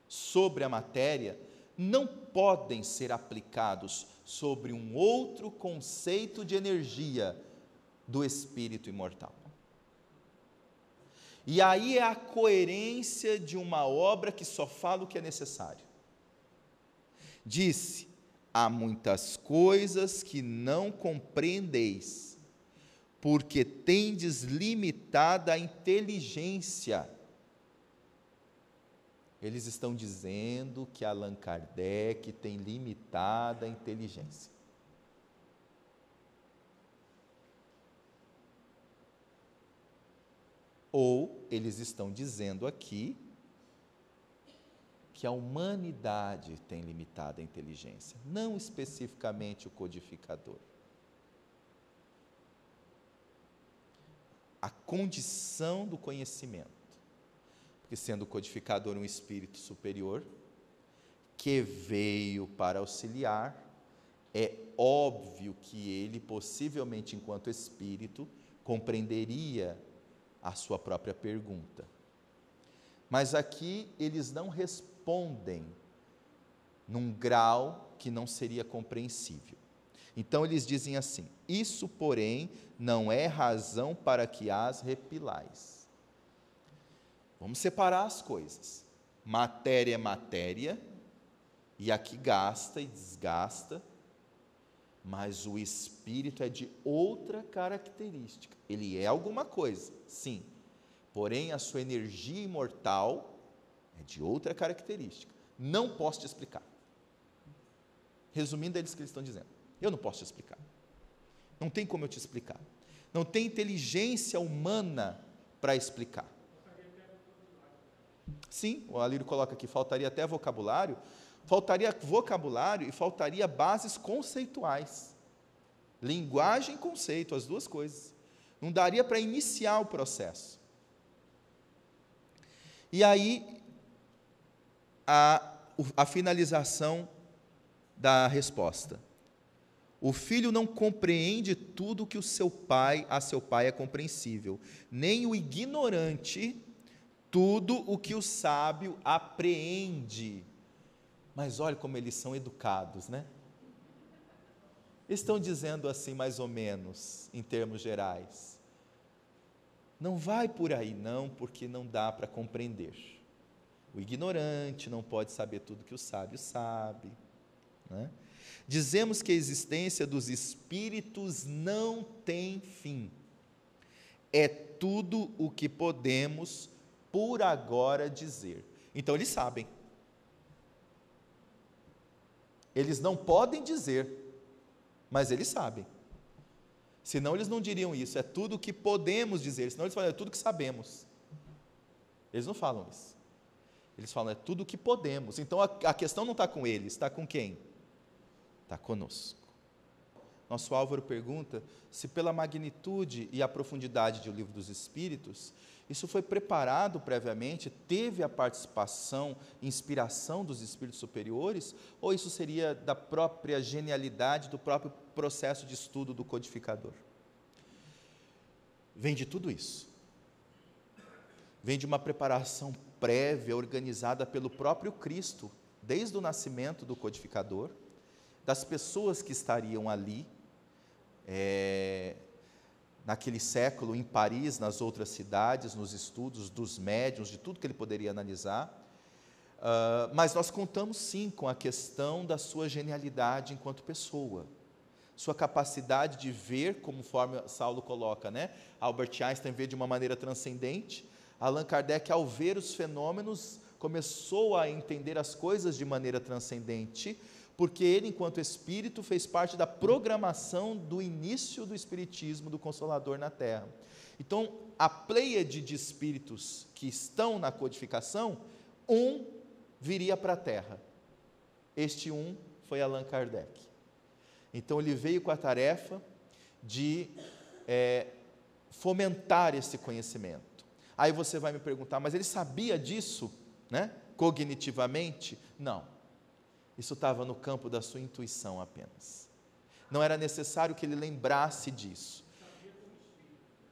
sobre a matéria não podem ser aplicados sobre um outro conceito de energia do espírito imortal. E aí é a coerência de uma obra que só fala o que é necessário. Disse: há muitas coisas que não compreendeis, porque tendes limitada a inteligência. Eles estão dizendo que Allan Kardec tem limitada inteligência. Ou eles estão dizendo aqui que a humanidade tem limitada inteligência, não especificamente o codificador. A condição do conhecimento, porque sendo o codificador um espírito superior, que veio para auxiliar, é óbvio que ele, possivelmente enquanto espírito, compreenderia a sua própria pergunta. Mas aqui eles não respondem num grau que não seria compreensível. Então eles dizem assim: Isso, porém, não é razão para que as repilais. Vamos separar as coisas. Matéria é matéria, e aqui gasta e desgasta, mas o espírito é de outra característica. Ele é alguma coisa, sim, porém a sua energia imortal é de outra característica. Não posso te explicar. Resumindo, é isso que eles estão dizendo. Eu não posso te explicar. Não tem como eu te explicar. Não tem inteligência humana para explicar. Sim, o Alírio coloca aqui, faltaria até vocabulário, faltaria vocabulário e faltaria bases conceituais. Linguagem e conceito, as duas coisas. Não daria para iniciar o processo. E aí, a, a finalização da resposta. O filho não compreende tudo que o seu pai, a seu pai é compreensível, nem o ignorante tudo o que o sábio apreende. Mas olha como eles são educados, né? Estão dizendo assim, mais ou menos, em termos gerais. Não vai por aí, não, porque não dá para compreender. O ignorante não pode saber tudo que o sábio sabe. Né? Dizemos que a existência dos espíritos não tem fim. É tudo o que podemos por agora dizer. Então eles sabem. Eles não podem dizer, mas eles sabem. Senão eles não diriam isso, é tudo o que podemos dizer, senão eles falam, é tudo que sabemos. Eles não falam isso. Eles falam, é tudo o que podemos. Então a, a questão não está com eles, está com quem? Está conosco. Nosso Álvaro pergunta se, pela magnitude e a profundidade do livro dos Espíritos, isso foi preparado previamente, teve a participação, inspiração dos espíritos superiores, ou isso seria da própria genialidade, do próprio processo de estudo do codificador? Vem de tudo isso. Vem de uma preparação prévia, organizada pelo próprio Cristo, desde o nascimento do codificador, das pessoas que estariam ali, é, naquele século, em Paris, nas outras cidades, nos estudos dos médiums, de tudo que ele poderia analisar. Uh, mas nós contamos sim com a questão da sua genialidade enquanto pessoa, sua capacidade de ver, conforme Saulo coloca, né? Albert Einstein vê de uma maneira transcendente, Allan Kardec, ao ver os fenômenos, começou a entender as coisas de maneira transcendente, porque ele, enquanto espírito, fez parte da programação do início do espiritismo do Consolador na Terra. Então, a pleiade de espíritos que estão na codificação, um viria para a Terra. Este um foi Allan Kardec. Então, ele veio com a tarefa de é, fomentar esse conhecimento. Aí você vai me perguntar, mas ele sabia disso, né? Cognitivamente? Não. Isso estava no campo da sua intuição apenas. Não era necessário que ele lembrasse disso.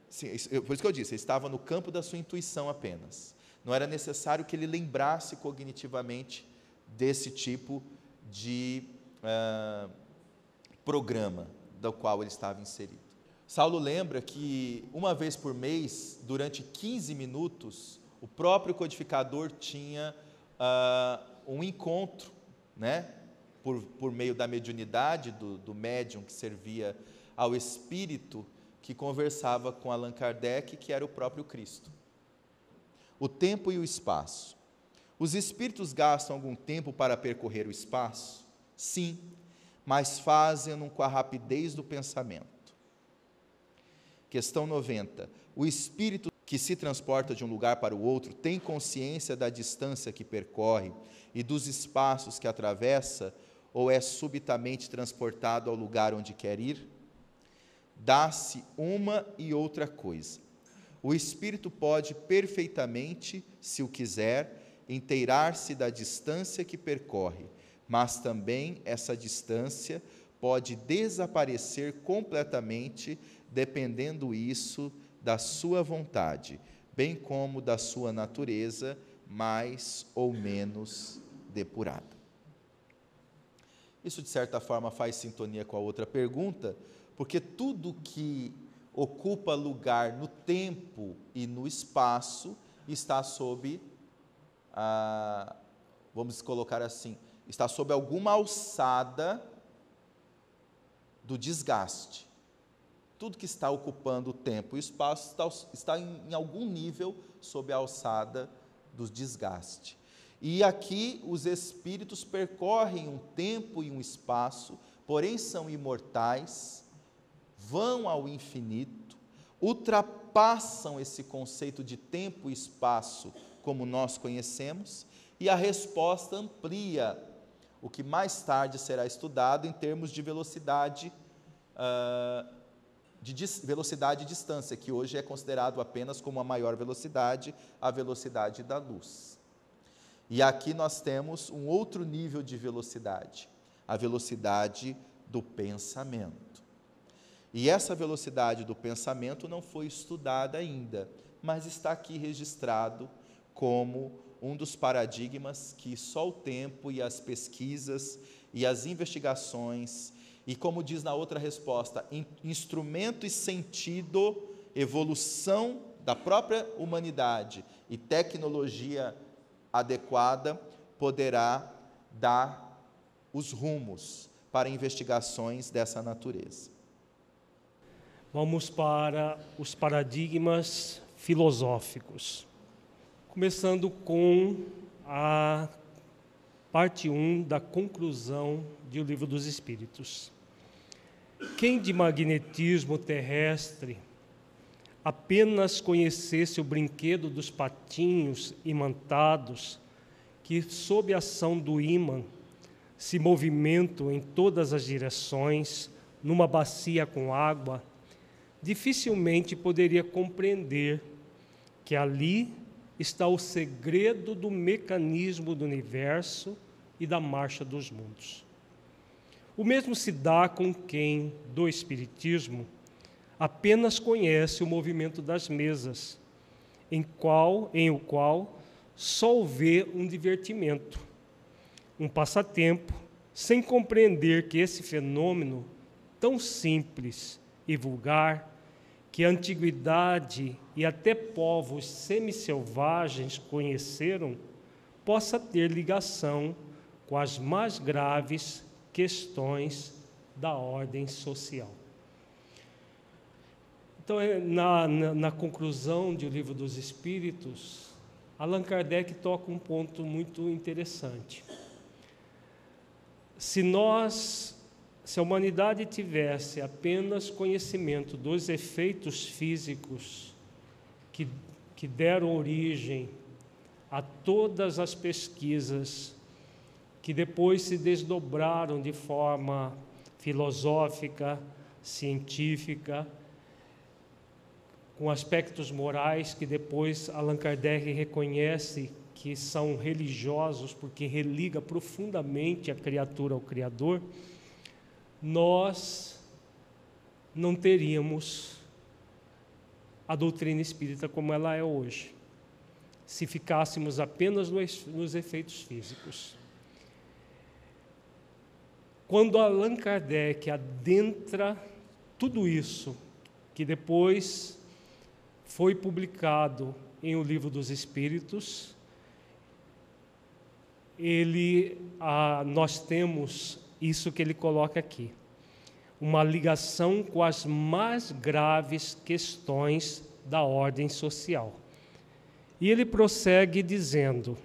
Sim, por isso que eu disse, estava no campo da sua intuição apenas. Não era necessário que ele lembrasse cognitivamente desse tipo de uh, programa do qual ele estava inserido. Saulo lembra que uma vez por mês, durante 15 minutos, o próprio codificador tinha uh, um encontro né? por, por meio da mediunidade do, do médium que servia ao espírito que conversava com Allan Kardec, que era o próprio Cristo. O tempo e o espaço. Os espíritos gastam algum tempo para percorrer o espaço? Sim, mas fazem-no com a rapidez do pensamento. Questão 90. O espírito que se transporta de um lugar para o outro tem consciência da distância que percorre e dos espaços que atravessa, ou é subitamente transportado ao lugar onde quer ir? Dá-se uma e outra coisa. O espírito pode perfeitamente, se o quiser, inteirar-se da distância que percorre, mas também essa distância pode desaparecer completamente, dependendo isso da sua vontade, bem como da sua natureza, mais ou menos depurada. Isso, de certa forma, faz sintonia com a outra pergunta, porque tudo que ocupa lugar no tempo e no espaço está sob, vamos colocar assim, está sob alguma alçada do desgaste. Tudo que está ocupando o tempo e o espaço está, está em, em algum nível sob a alçada do desgaste. E aqui os espíritos percorrem um tempo e um espaço, porém são imortais, vão ao infinito, ultrapassam esse conceito de tempo e espaço como nós conhecemos, e a resposta amplia o que mais tarde será estudado em termos de velocidade, uh, de velocidade e distância, que hoje é considerado apenas como a maior velocidade, a velocidade da luz. E aqui nós temos um outro nível de velocidade, a velocidade do pensamento. E essa velocidade do pensamento não foi estudada ainda, mas está aqui registrado como um dos paradigmas que só o tempo e as pesquisas e as investigações, e como diz na outra resposta, instrumento e sentido, evolução da própria humanidade e tecnologia adequada poderá dar os rumos para investigações dessa natureza. Vamos para os paradigmas filosóficos. Começando com a parte 1 da conclusão de O Livro dos Espíritos. Quem de magnetismo terrestre apenas conhecesse o brinquedo dos patinhos imantados, que, sob a ação do ímã, se movimentam em todas as direções, numa bacia com água, dificilmente poderia compreender que ali está o segredo do mecanismo do universo e da marcha dos mundos. O mesmo se dá com quem, do Espiritismo, apenas conhece o movimento das mesas, em, qual, em o qual só o vê um divertimento, um passatempo, sem compreender que esse fenômeno, tão simples e vulgar, que a antiguidade e até povos semi-selvagens conheceram, possa ter ligação com as mais graves questões da ordem social. Então, é, na, na, na conclusão do Livro dos Espíritos, Allan Kardec toca um ponto muito interessante. Se nós, se a humanidade tivesse apenas conhecimento dos efeitos físicos que, que deram origem a todas as pesquisas que depois se desdobraram de forma filosófica, científica, com aspectos morais que depois Allan Kardec reconhece que são religiosos porque religa profundamente a criatura ao Criador, nós não teríamos a doutrina espírita como ela é hoje, se ficássemos apenas nos efeitos físicos. Quando Allan Kardec adentra tudo isso, que depois foi publicado em O Livro dos Espíritos. Ele, ah, nós temos isso que ele coloca aqui, uma ligação com as mais graves questões da ordem social. E ele prossegue dizendo: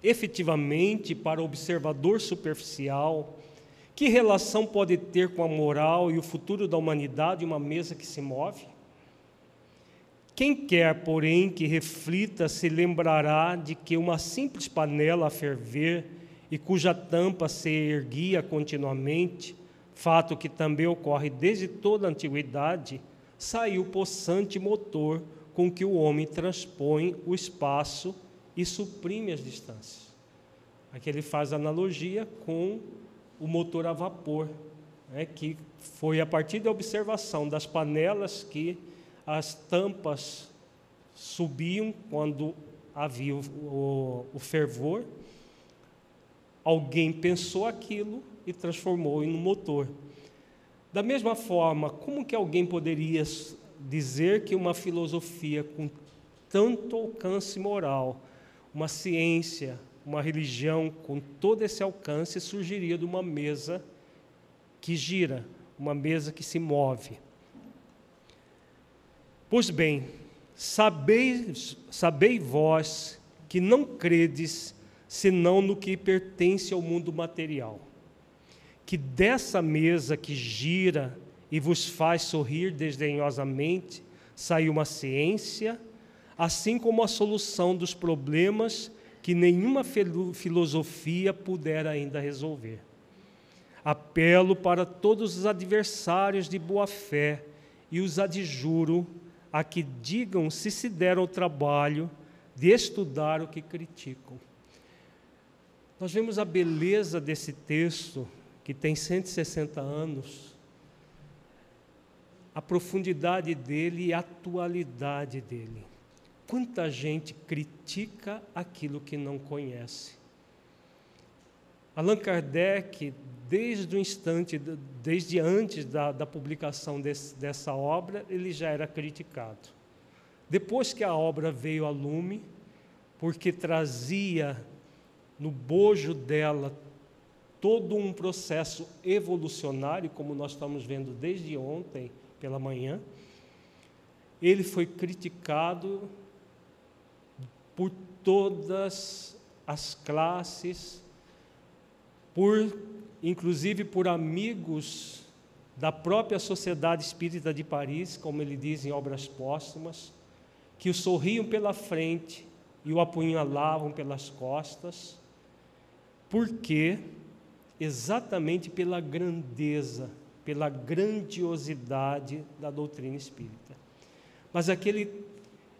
efetivamente, para o observador superficial, que relação pode ter com a moral e o futuro da humanidade uma mesa que se move? Quem quer, porém, que reflita se lembrará de que uma simples panela a ferver e cuja tampa se erguia continuamente, fato que também ocorre desde toda a antiguidade, saiu possante motor com que o homem transpõe o espaço e suprime as distâncias. Aqui ele faz analogia com o motor a vapor, né, que foi a partir da observação das panelas que as tampas subiam quando havia o, o, o fervor. Alguém pensou aquilo e transformou em um motor. Da mesma forma, como que alguém poderia dizer que uma filosofia com tanto alcance moral, uma ciência, uma religião com todo esse alcance surgiria de uma mesa que gira, uma mesa que se move? Pois bem, sabei, sabei vós que não credes senão no que pertence ao mundo material, que dessa mesa que gira e vos faz sorrir desdenhosamente saiu uma ciência, assim como a solução dos problemas que nenhuma filosofia pudera ainda resolver. Apelo para todos os adversários de boa fé e os adjuro a que digam se se deram o trabalho de estudar o que criticam. Nós vemos a beleza desse texto, que tem 160 anos, a profundidade dele e a atualidade dele. Quanta gente critica aquilo que não conhece. Allan Kardec desde o instante, desde antes da, da publicação desse, dessa obra, ele já era criticado. Depois que a obra veio a lume, porque trazia no bojo dela todo um processo evolucionário, como nós estamos vendo desde ontem pela manhã, ele foi criticado por todas as classes, por inclusive por amigos da própria Sociedade Espírita de Paris, como ele diz em obras póstumas, que o sorriam pela frente e o apunhalavam pelas costas, porque exatamente pela grandeza, pela grandiosidade da doutrina espírita. Mas aquele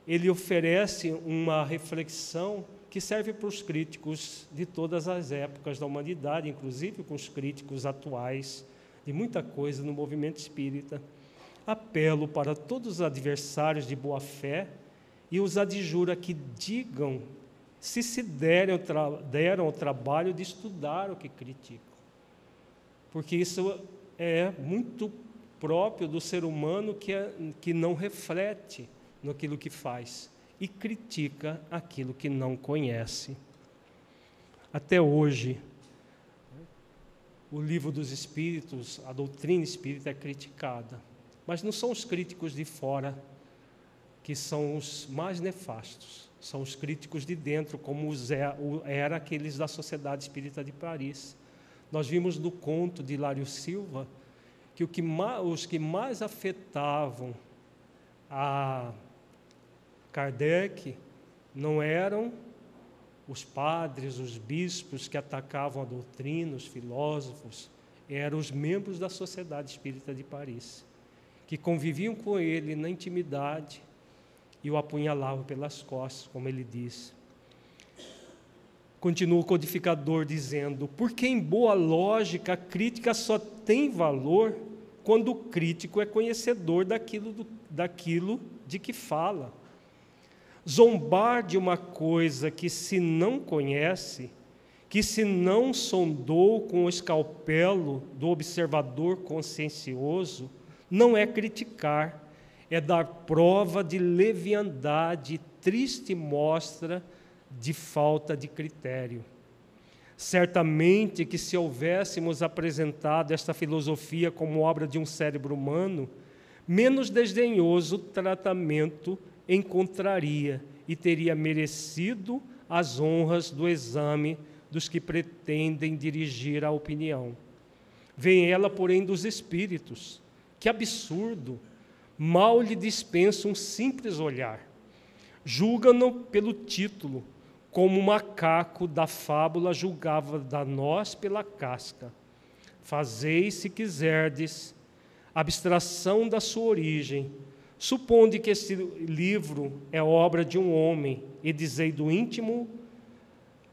ele oferece uma reflexão que serve para os críticos de todas as épocas da humanidade, inclusive com os críticos atuais de muita coisa no movimento espírita. Apelo para todos os adversários de boa fé e os adjura que digam se se deram, deram o trabalho de estudar o que criticam. Porque isso é muito próprio do ser humano que, é, que não reflete naquilo que faz e critica aquilo que não conhece. Até hoje, o livro dos Espíritos, a doutrina espírita é criticada, mas não são os críticos de fora que são os mais nefastos, são os críticos de dentro, como era aqueles da Sociedade Espírita de Paris. Nós vimos no conto de Hilário Silva que, que os que mais afetavam a Kardec não eram os padres, os bispos que atacavam a doutrina, os filósofos, eram os membros da Sociedade Espírita de Paris, que conviviam com ele na intimidade e o apunhalavam pelas costas, como ele diz. Continua o codificador dizendo: porque em boa lógica a crítica só tem valor quando o crítico é conhecedor daquilo, daquilo de que fala. Zombar de uma coisa que se não conhece, que se não sondou com o escalpelo do observador consciencioso, não é criticar, é dar prova de leviandade, triste mostra de falta de critério. Certamente que se houvéssemos apresentado esta filosofia como obra de um cérebro humano, menos desdenhoso tratamento encontraria e teria merecido as honras do exame dos que pretendem dirigir a opinião. Vem ela, porém, dos espíritos. Que absurdo! Mal lhe dispensa um simples olhar. Julga-no pelo título, como o macaco da fábula julgava da nós pela casca. Fazei, se quiserdes, abstração da sua origem, Supondo que este livro é obra de um homem, e dizei do íntimo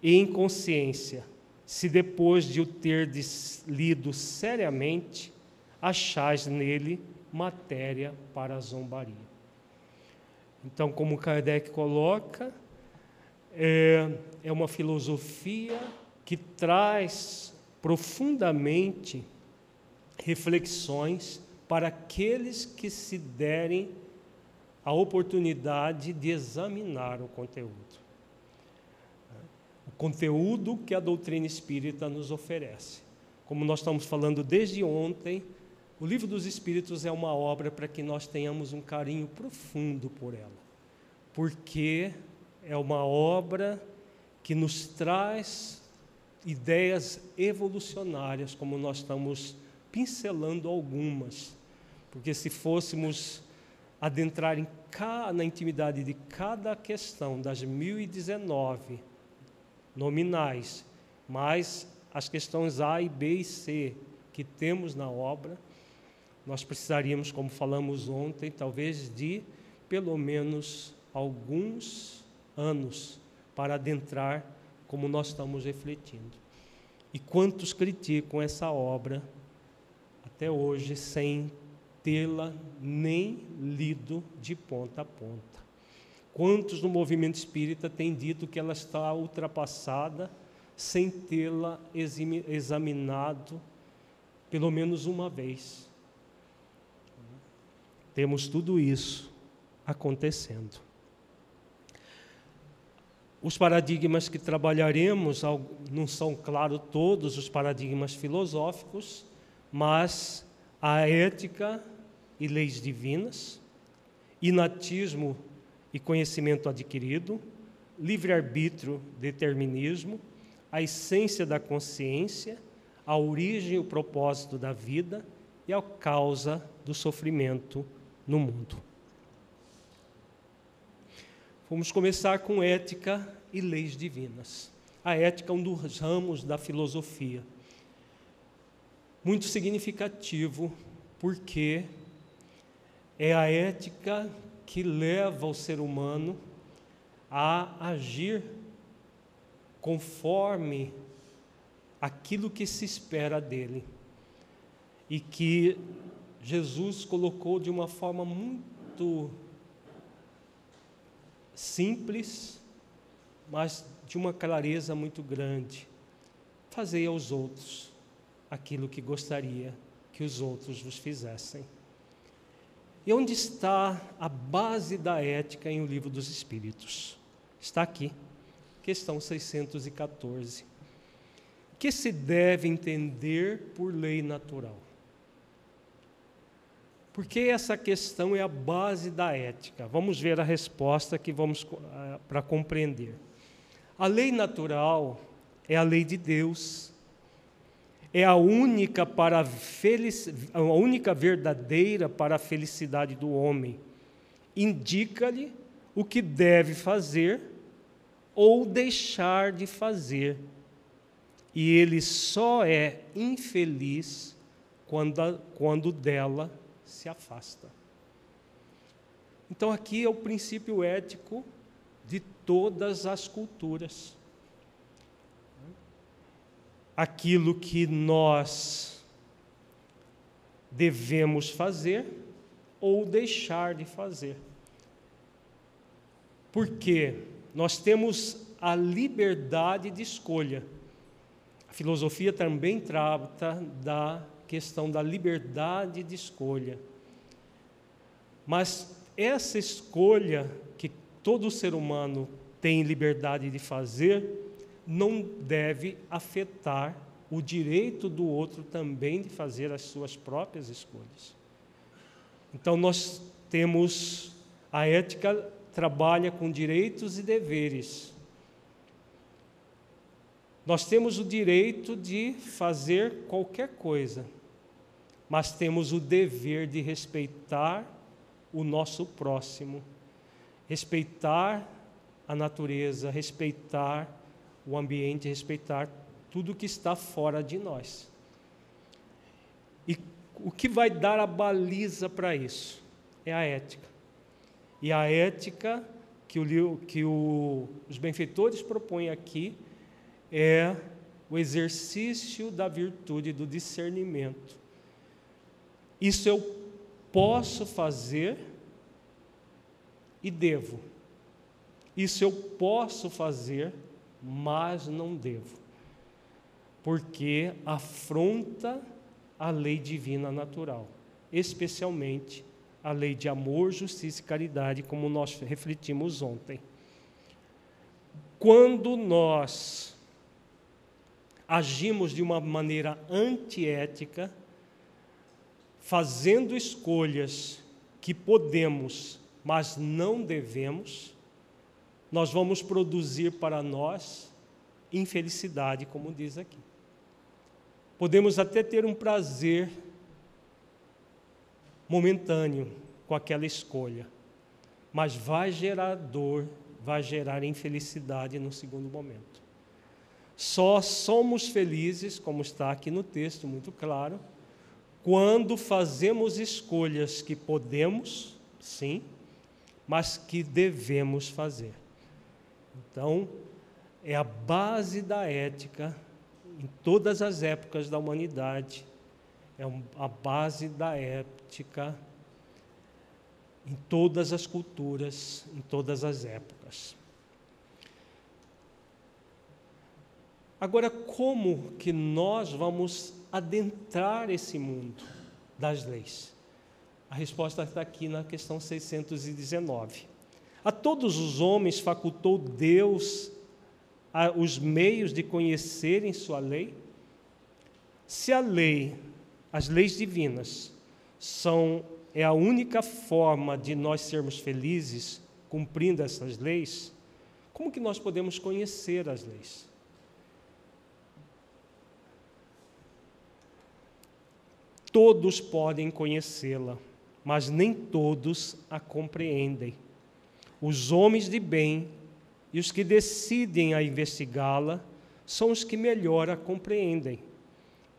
e em consciência, se depois de o ter lido seriamente, achais nele matéria para a zombaria. Então, como Kardec coloca, é, é uma filosofia que traz profundamente reflexões para aqueles que se derem a oportunidade de examinar o conteúdo. O conteúdo que a doutrina espírita nos oferece. Como nós estamos falando desde ontem, o Livro dos Espíritos é uma obra para que nós tenhamos um carinho profundo por ela, porque é uma obra que nos traz ideias evolucionárias, como nós estamos pincelando algumas porque se fôssemos adentrar em na intimidade de cada questão das 1019 nominais, mais as questões A e B e C que temos na obra, nós precisaríamos, como falamos ontem, talvez de pelo menos alguns anos para adentrar como nós estamos refletindo. E quantos criticam essa obra até hoje sem tê-la nem lido de ponta a ponta. Quantos no movimento espírita têm dito que ela está ultrapassada sem tê-la examinado pelo menos uma vez? Temos tudo isso acontecendo. Os paradigmas que trabalharemos não são, claro, todos os paradigmas filosóficos, mas a ética e leis divinas, inatismo e conhecimento adquirido, livre-arbítrio, determinismo, a essência da consciência, a origem e o propósito da vida e a causa do sofrimento no mundo. Vamos começar com ética e leis divinas. A ética é um dos ramos da filosofia muito significativo, porque é a ética que leva o ser humano a agir conforme aquilo que se espera dele e que Jesus colocou de uma forma muito simples, mas de uma clareza muito grande. Fazei aos outros aquilo que gostaria que os outros vos fizessem. E onde está a base da ética em o livro dos Espíritos? Está aqui, questão 614. Que se deve entender por lei natural? Porque essa questão é a base da ética. Vamos ver a resposta que vamos uh, para compreender. A lei natural é a lei de Deus é a única para a, felic... a única verdadeira para a felicidade do homem. Indica-lhe o que deve fazer ou deixar de fazer. E ele só é infeliz quando, quando dela se afasta. Então, aqui é o princípio ético de todas as culturas aquilo que nós devemos fazer ou deixar de fazer. Porque nós temos a liberdade de escolha. A filosofia também trata da questão da liberdade de escolha. Mas essa escolha que todo ser humano tem liberdade de fazer, não deve afetar o direito do outro também de fazer as suas próprias escolhas. Então nós temos a ética trabalha com direitos e deveres. Nós temos o direito de fazer qualquer coisa, mas temos o dever de respeitar o nosso próximo, respeitar a natureza, respeitar o ambiente, respeitar tudo que está fora de nós. E o que vai dar a baliza para isso? É a ética. E a ética que, o, que o, os benfeitores propõem aqui é o exercício da virtude do discernimento. Isso eu posso fazer e devo. Isso eu posso fazer mas não devo, porque afronta a lei divina natural, especialmente a lei de amor, justiça e caridade, como nós refletimos ontem. Quando nós agimos de uma maneira antiética, fazendo escolhas que podemos, mas não devemos, nós vamos produzir para nós infelicidade, como diz aqui. Podemos até ter um prazer momentâneo com aquela escolha, mas vai gerar dor, vai gerar infelicidade no segundo momento. Só somos felizes, como está aqui no texto muito claro, quando fazemos escolhas que podemos, sim, mas que devemos fazer. Então, é a base da ética em todas as épocas da humanidade, é a base da ética em todas as culturas, em todas as épocas. Agora, como que nós vamos adentrar esse mundo das leis? A resposta está aqui na questão 619. A todos os homens facultou Deus os meios de conhecerem sua lei? Se a lei, as leis divinas, são é a única forma de nós sermos felizes cumprindo essas leis, como que nós podemos conhecer as leis? Todos podem conhecê-la, mas nem todos a compreendem os homens de bem e os que decidem a investigá-la são os que melhor a compreendem.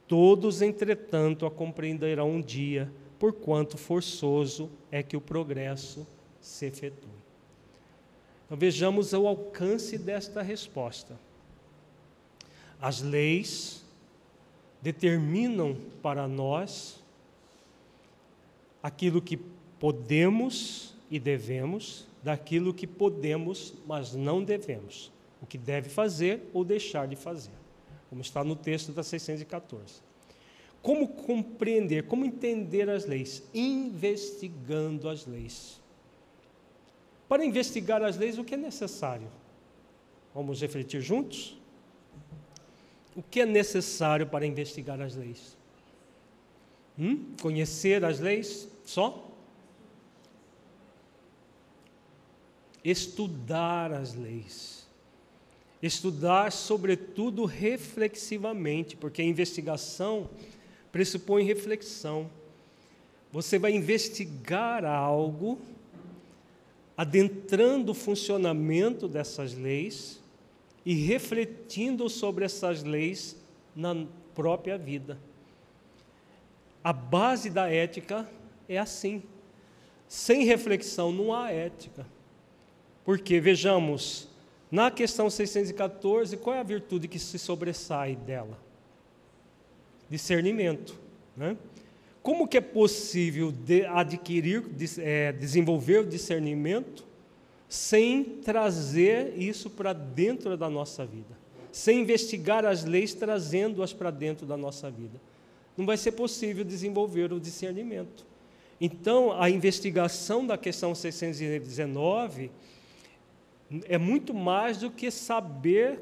Todos, entretanto, a compreenderão um dia, porquanto forçoso é que o progresso se efetue. Então vejamos o alcance desta resposta. As leis determinam para nós aquilo que podemos e devemos, daquilo que podemos, mas não devemos, o que deve fazer ou deixar de fazer, como está no texto da 614. Como compreender, como entender as leis? Investigando as leis. Para investigar as leis, o que é necessário? Vamos refletir juntos? O que é necessário para investigar as leis? Hum? Conhecer as leis só? Estudar as leis. Estudar, sobretudo, reflexivamente, porque a investigação pressupõe reflexão. Você vai investigar algo, adentrando o funcionamento dessas leis e refletindo sobre essas leis na própria vida. A base da ética é assim. Sem reflexão não há ética. Porque, vejamos, na questão 614, qual é a virtude que se sobressai dela? Discernimento. Né? Como que é possível de adquirir, de, é, desenvolver o discernimento sem trazer isso para dentro da nossa vida? Sem investigar as leis, trazendo-as para dentro da nossa vida. Não vai ser possível desenvolver o discernimento. Então, a investigação da questão 619 é muito mais do que saber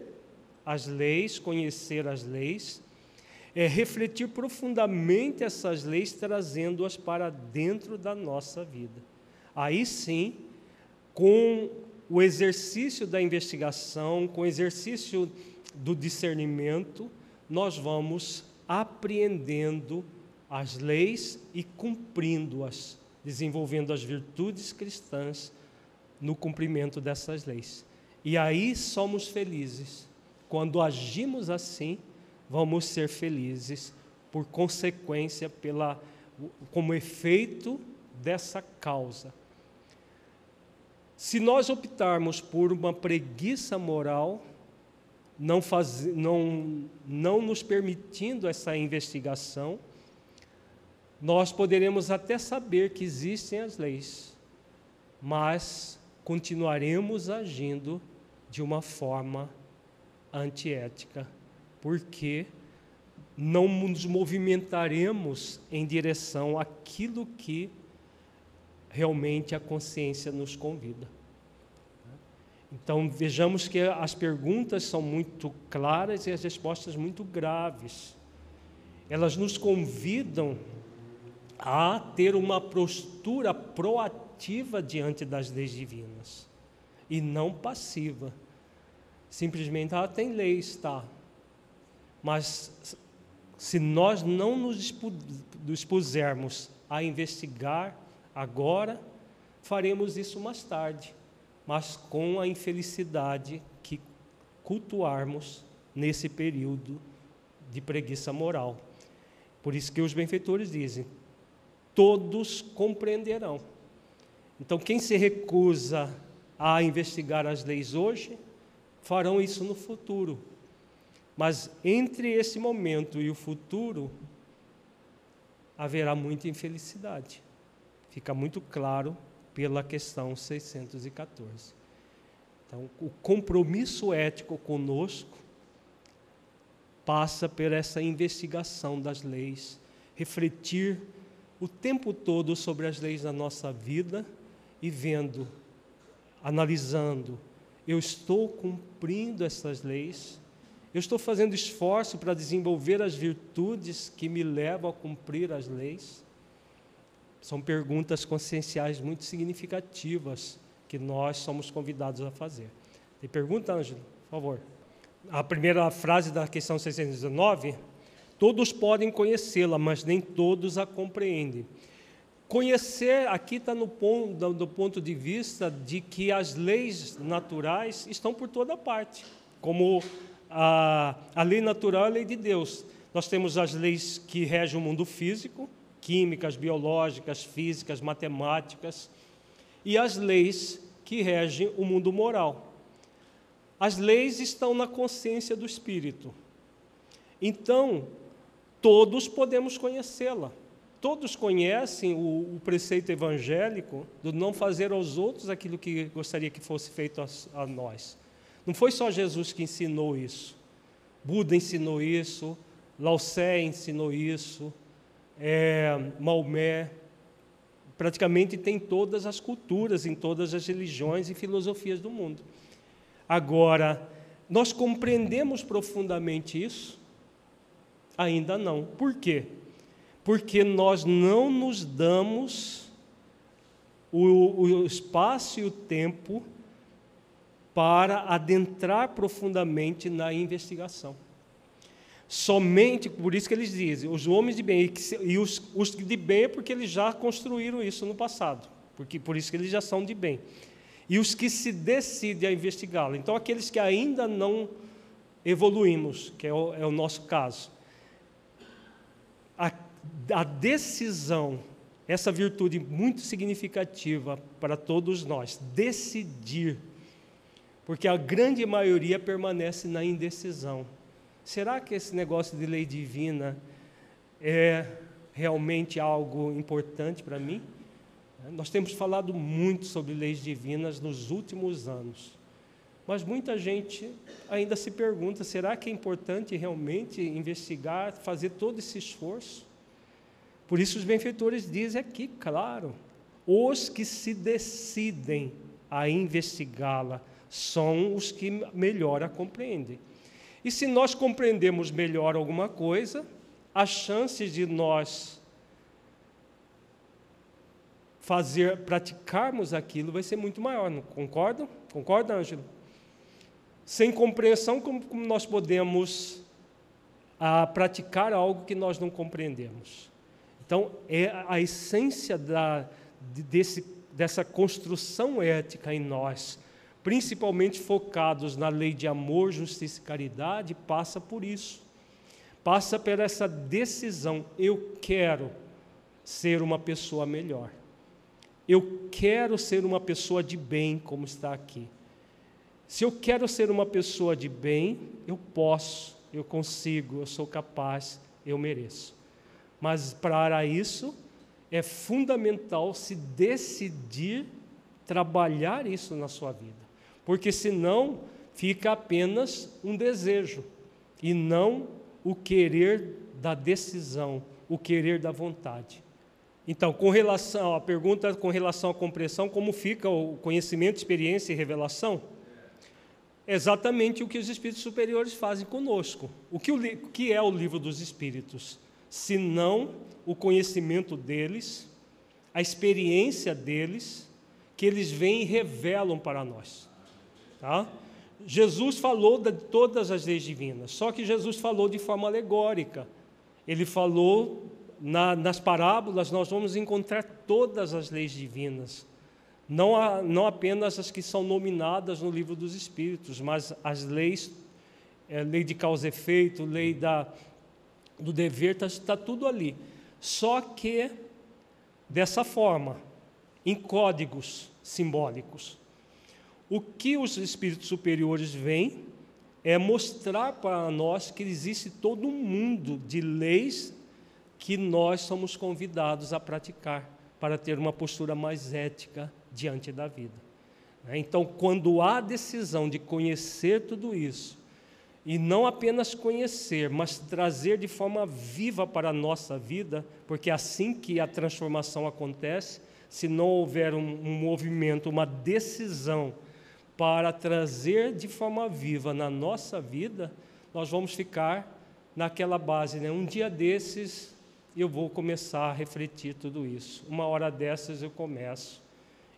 as leis, conhecer as leis, é refletir profundamente essas leis, trazendo-as para dentro da nossa vida. Aí sim, com o exercício da investigação, com o exercício do discernimento, nós vamos apreendendo as leis e cumprindo-as, desenvolvendo as virtudes cristãs no cumprimento dessas leis. E aí somos felizes. Quando agimos assim, vamos ser felizes por consequência, pela, como efeito dessa causa. Se nós optarmos por uma preguiça moral, não, faz, não, não nos permitindo essa investigação, nós poderemos até saber que existem as leis, mas continuaremos agindo de uma forma antiética, porque não nos movimentaremos em direção àquilo que realmente a consciência nos convida. Então vejamos que as perguntas são muito claras e as respostas muito graves. Elas nos convidam a ter uma postura proativa ativa diante das leis divinas e não passiva. Simplesmente, ela ah, tem leis, tá. Mas se nós não nos dispusermos a investigar agora, faremos isso mais tarde, mas com a infelicidade que cultuarmos nesse período de preguiça moral. Por isso que os benfeitores dizem: todos compreenderão. Então, quem se recusa a investigar as leis hoje, farão isso no futuro. Mas entre esse momento e o futuro, haverá muita infelicidade. Fica muito claro pela questão 614. Então, o compromisso ético conosco passa por essa investigação das leis, refletir o tempo todo sobre as leis da nossa vida e vendo, analisando, eu estou cumprindo essas leis, eu estou fazendo esforço para desenvolver as virtudes que me levam a cumprir as leis. São perguntas conscienciais muito significativas que nós somos convidados a fazer. Tem pergunta, Ângelo? Por favor. A primeira frase da questão 619: Todos podem conhecê-la, mas nem todos a compreendem. Conhecer aqui está no ponto, do ponto de vista de que as leis naturais estão por toda parte, como a, a lei natural é a lei de Deus. Nós temos as leis que regem o mundo físico, químicas, biológicas, físicas, matemáticas, e as leis que regem o mundo moral. As leis estão na consciência do espírito. Então, todos podemos conhecê-la. Todos conhecem o, o, preceito evangélico do não fazer aos outros aquilo que gostaria que fosse feito a, a nós. Não foi só Jesus que ensinou isso. Buda ensinou isso, Lao Tse ensinou isso, é, Maomé. Praticamente tem todas as culturas, em todas as religiões e filosofias do mundo. Agora, nós compreendemos profundamente isso? Ainda não. Por quê? Porque nós não nos damos o, o espaço e o tempo para adentrar profundamente na investigação. Somente, por isso que eles dizem, os homens de bem, e os, os de bem é porque eles já construíram isso no passado, porque por isso que eles já são de bem. E os que se decidem a investigá-lo. Então, aqueles que ainda não evoluímos, que é o, é o nosso caso a, decisão, essa virtude muito significativa para todos nós, decidir, porque a grande maioria permanece na indecisão. Será que esse negócio de lei divina é realmente algo importante para mim? Nós temos falado muito sobre leis divinas nos últimos anos. Mas muita gente ainda se pergunta: será que é importante realmente investigar, fazer todo esse esforço? Por isso, os benfeitores dizem aqui, claro, os que se decidem a investigá-la são os que melhor a compreendem. E se nós compreendemos melhor alguma coisa, as chances de nós fazer, praticarmos aquilo vai ser muito maior, não concordam? Concorda, Ângelo? Sem compreensão, como, como nós podemos a, ah, praticar algo que nós não compreendemos? Então, é a essência da, desse, dessa construção ética em nós, principalmente focados na lei de amor, justiça e caridade, passa por isso. Passa por essa decisão: eu quero ser uma pessoa melhor. Eu quero ser uma pessoa de bem, como está aqui. Se eu quero ser uma pessoa de bem, eu posso, eu consigo, eu sou capaz, eu mereço. Mas para isso é fundamental se decidir trabalhar isso na sua vida. Porque senão fica apenas um desejo e não o querer da decisão, o querer da vontade. Então, com relação à pergunta com relação à compreensão, como fica o conhecimento, experiência e revelação? exatamente o que os espíritos superiores fazem conosco. O que, o que é o livro dos espíritos? Senão o conhecimento deles, a experiência deles, que eles vêm e revelam para nós. Tá? Jesus falou de todas as leis divinas, só que Jesus falou de forma alegórica. Ele falou na, nas parábolas, nós vamos encontrar todas as leis divinas não, há, não apenas as que são nominadas no livro dos Espíritos, mas as leis, é, lei de causa e efeito, lei da, do dever, está tá tudo ali. Só que dessa forma, em códigos simbólicos. O que os espíritos superiores vêm é mostrar para nós que existe todo um mundo de leis que nós somos convidados a praticar para ter uma postura mais ética diante da vida. Né? Então, quando há decisão de conhecer tudo isso, e não apenas conhecer, mas trazer de forma viva para a nossa vida, porque é assim que a transformação acontece, se não houver um, um movimento, uma decisão para trazer de forma viva na nossa vida, nós vamos ficar naquela base, né? Um dia desses eu vou começar a refletir tudo isso. Uma hora dessas eu começo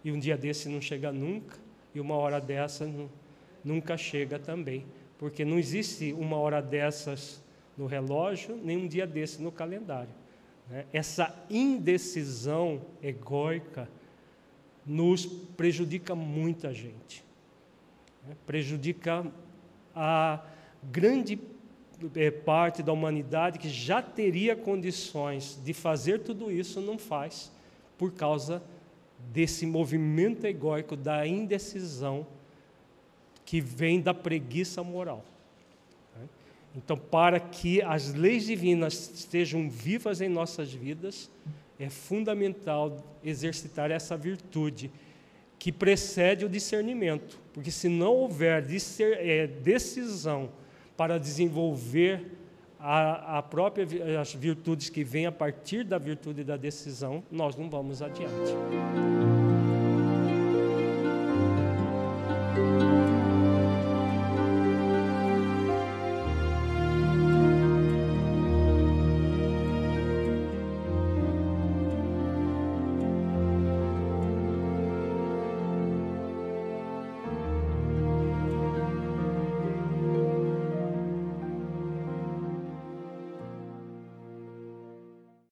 e um dia desse não chega nunca, e uma hora dessa nunca chega também, porque não existe uma hora dessas no relógio, nem um dia desse no calendário. Né? Essa indecisão egóica nos prejudica muita gente, né? prejudica a grande é, parte da humanidade que já teria condições de fazer tudo isso, não faz, por causa desse movimento egóico da indecisão que vem da preguiça moral. Então, para que as leis divinas estejam vivas em nossas vidas, é fundamental exercitar essa virtude que precede o discernimento, porque se não houver é, decisão para desenvolver a, a própria as virtudes que vêm a partir da virtude da decisão, nós não vamos adiante.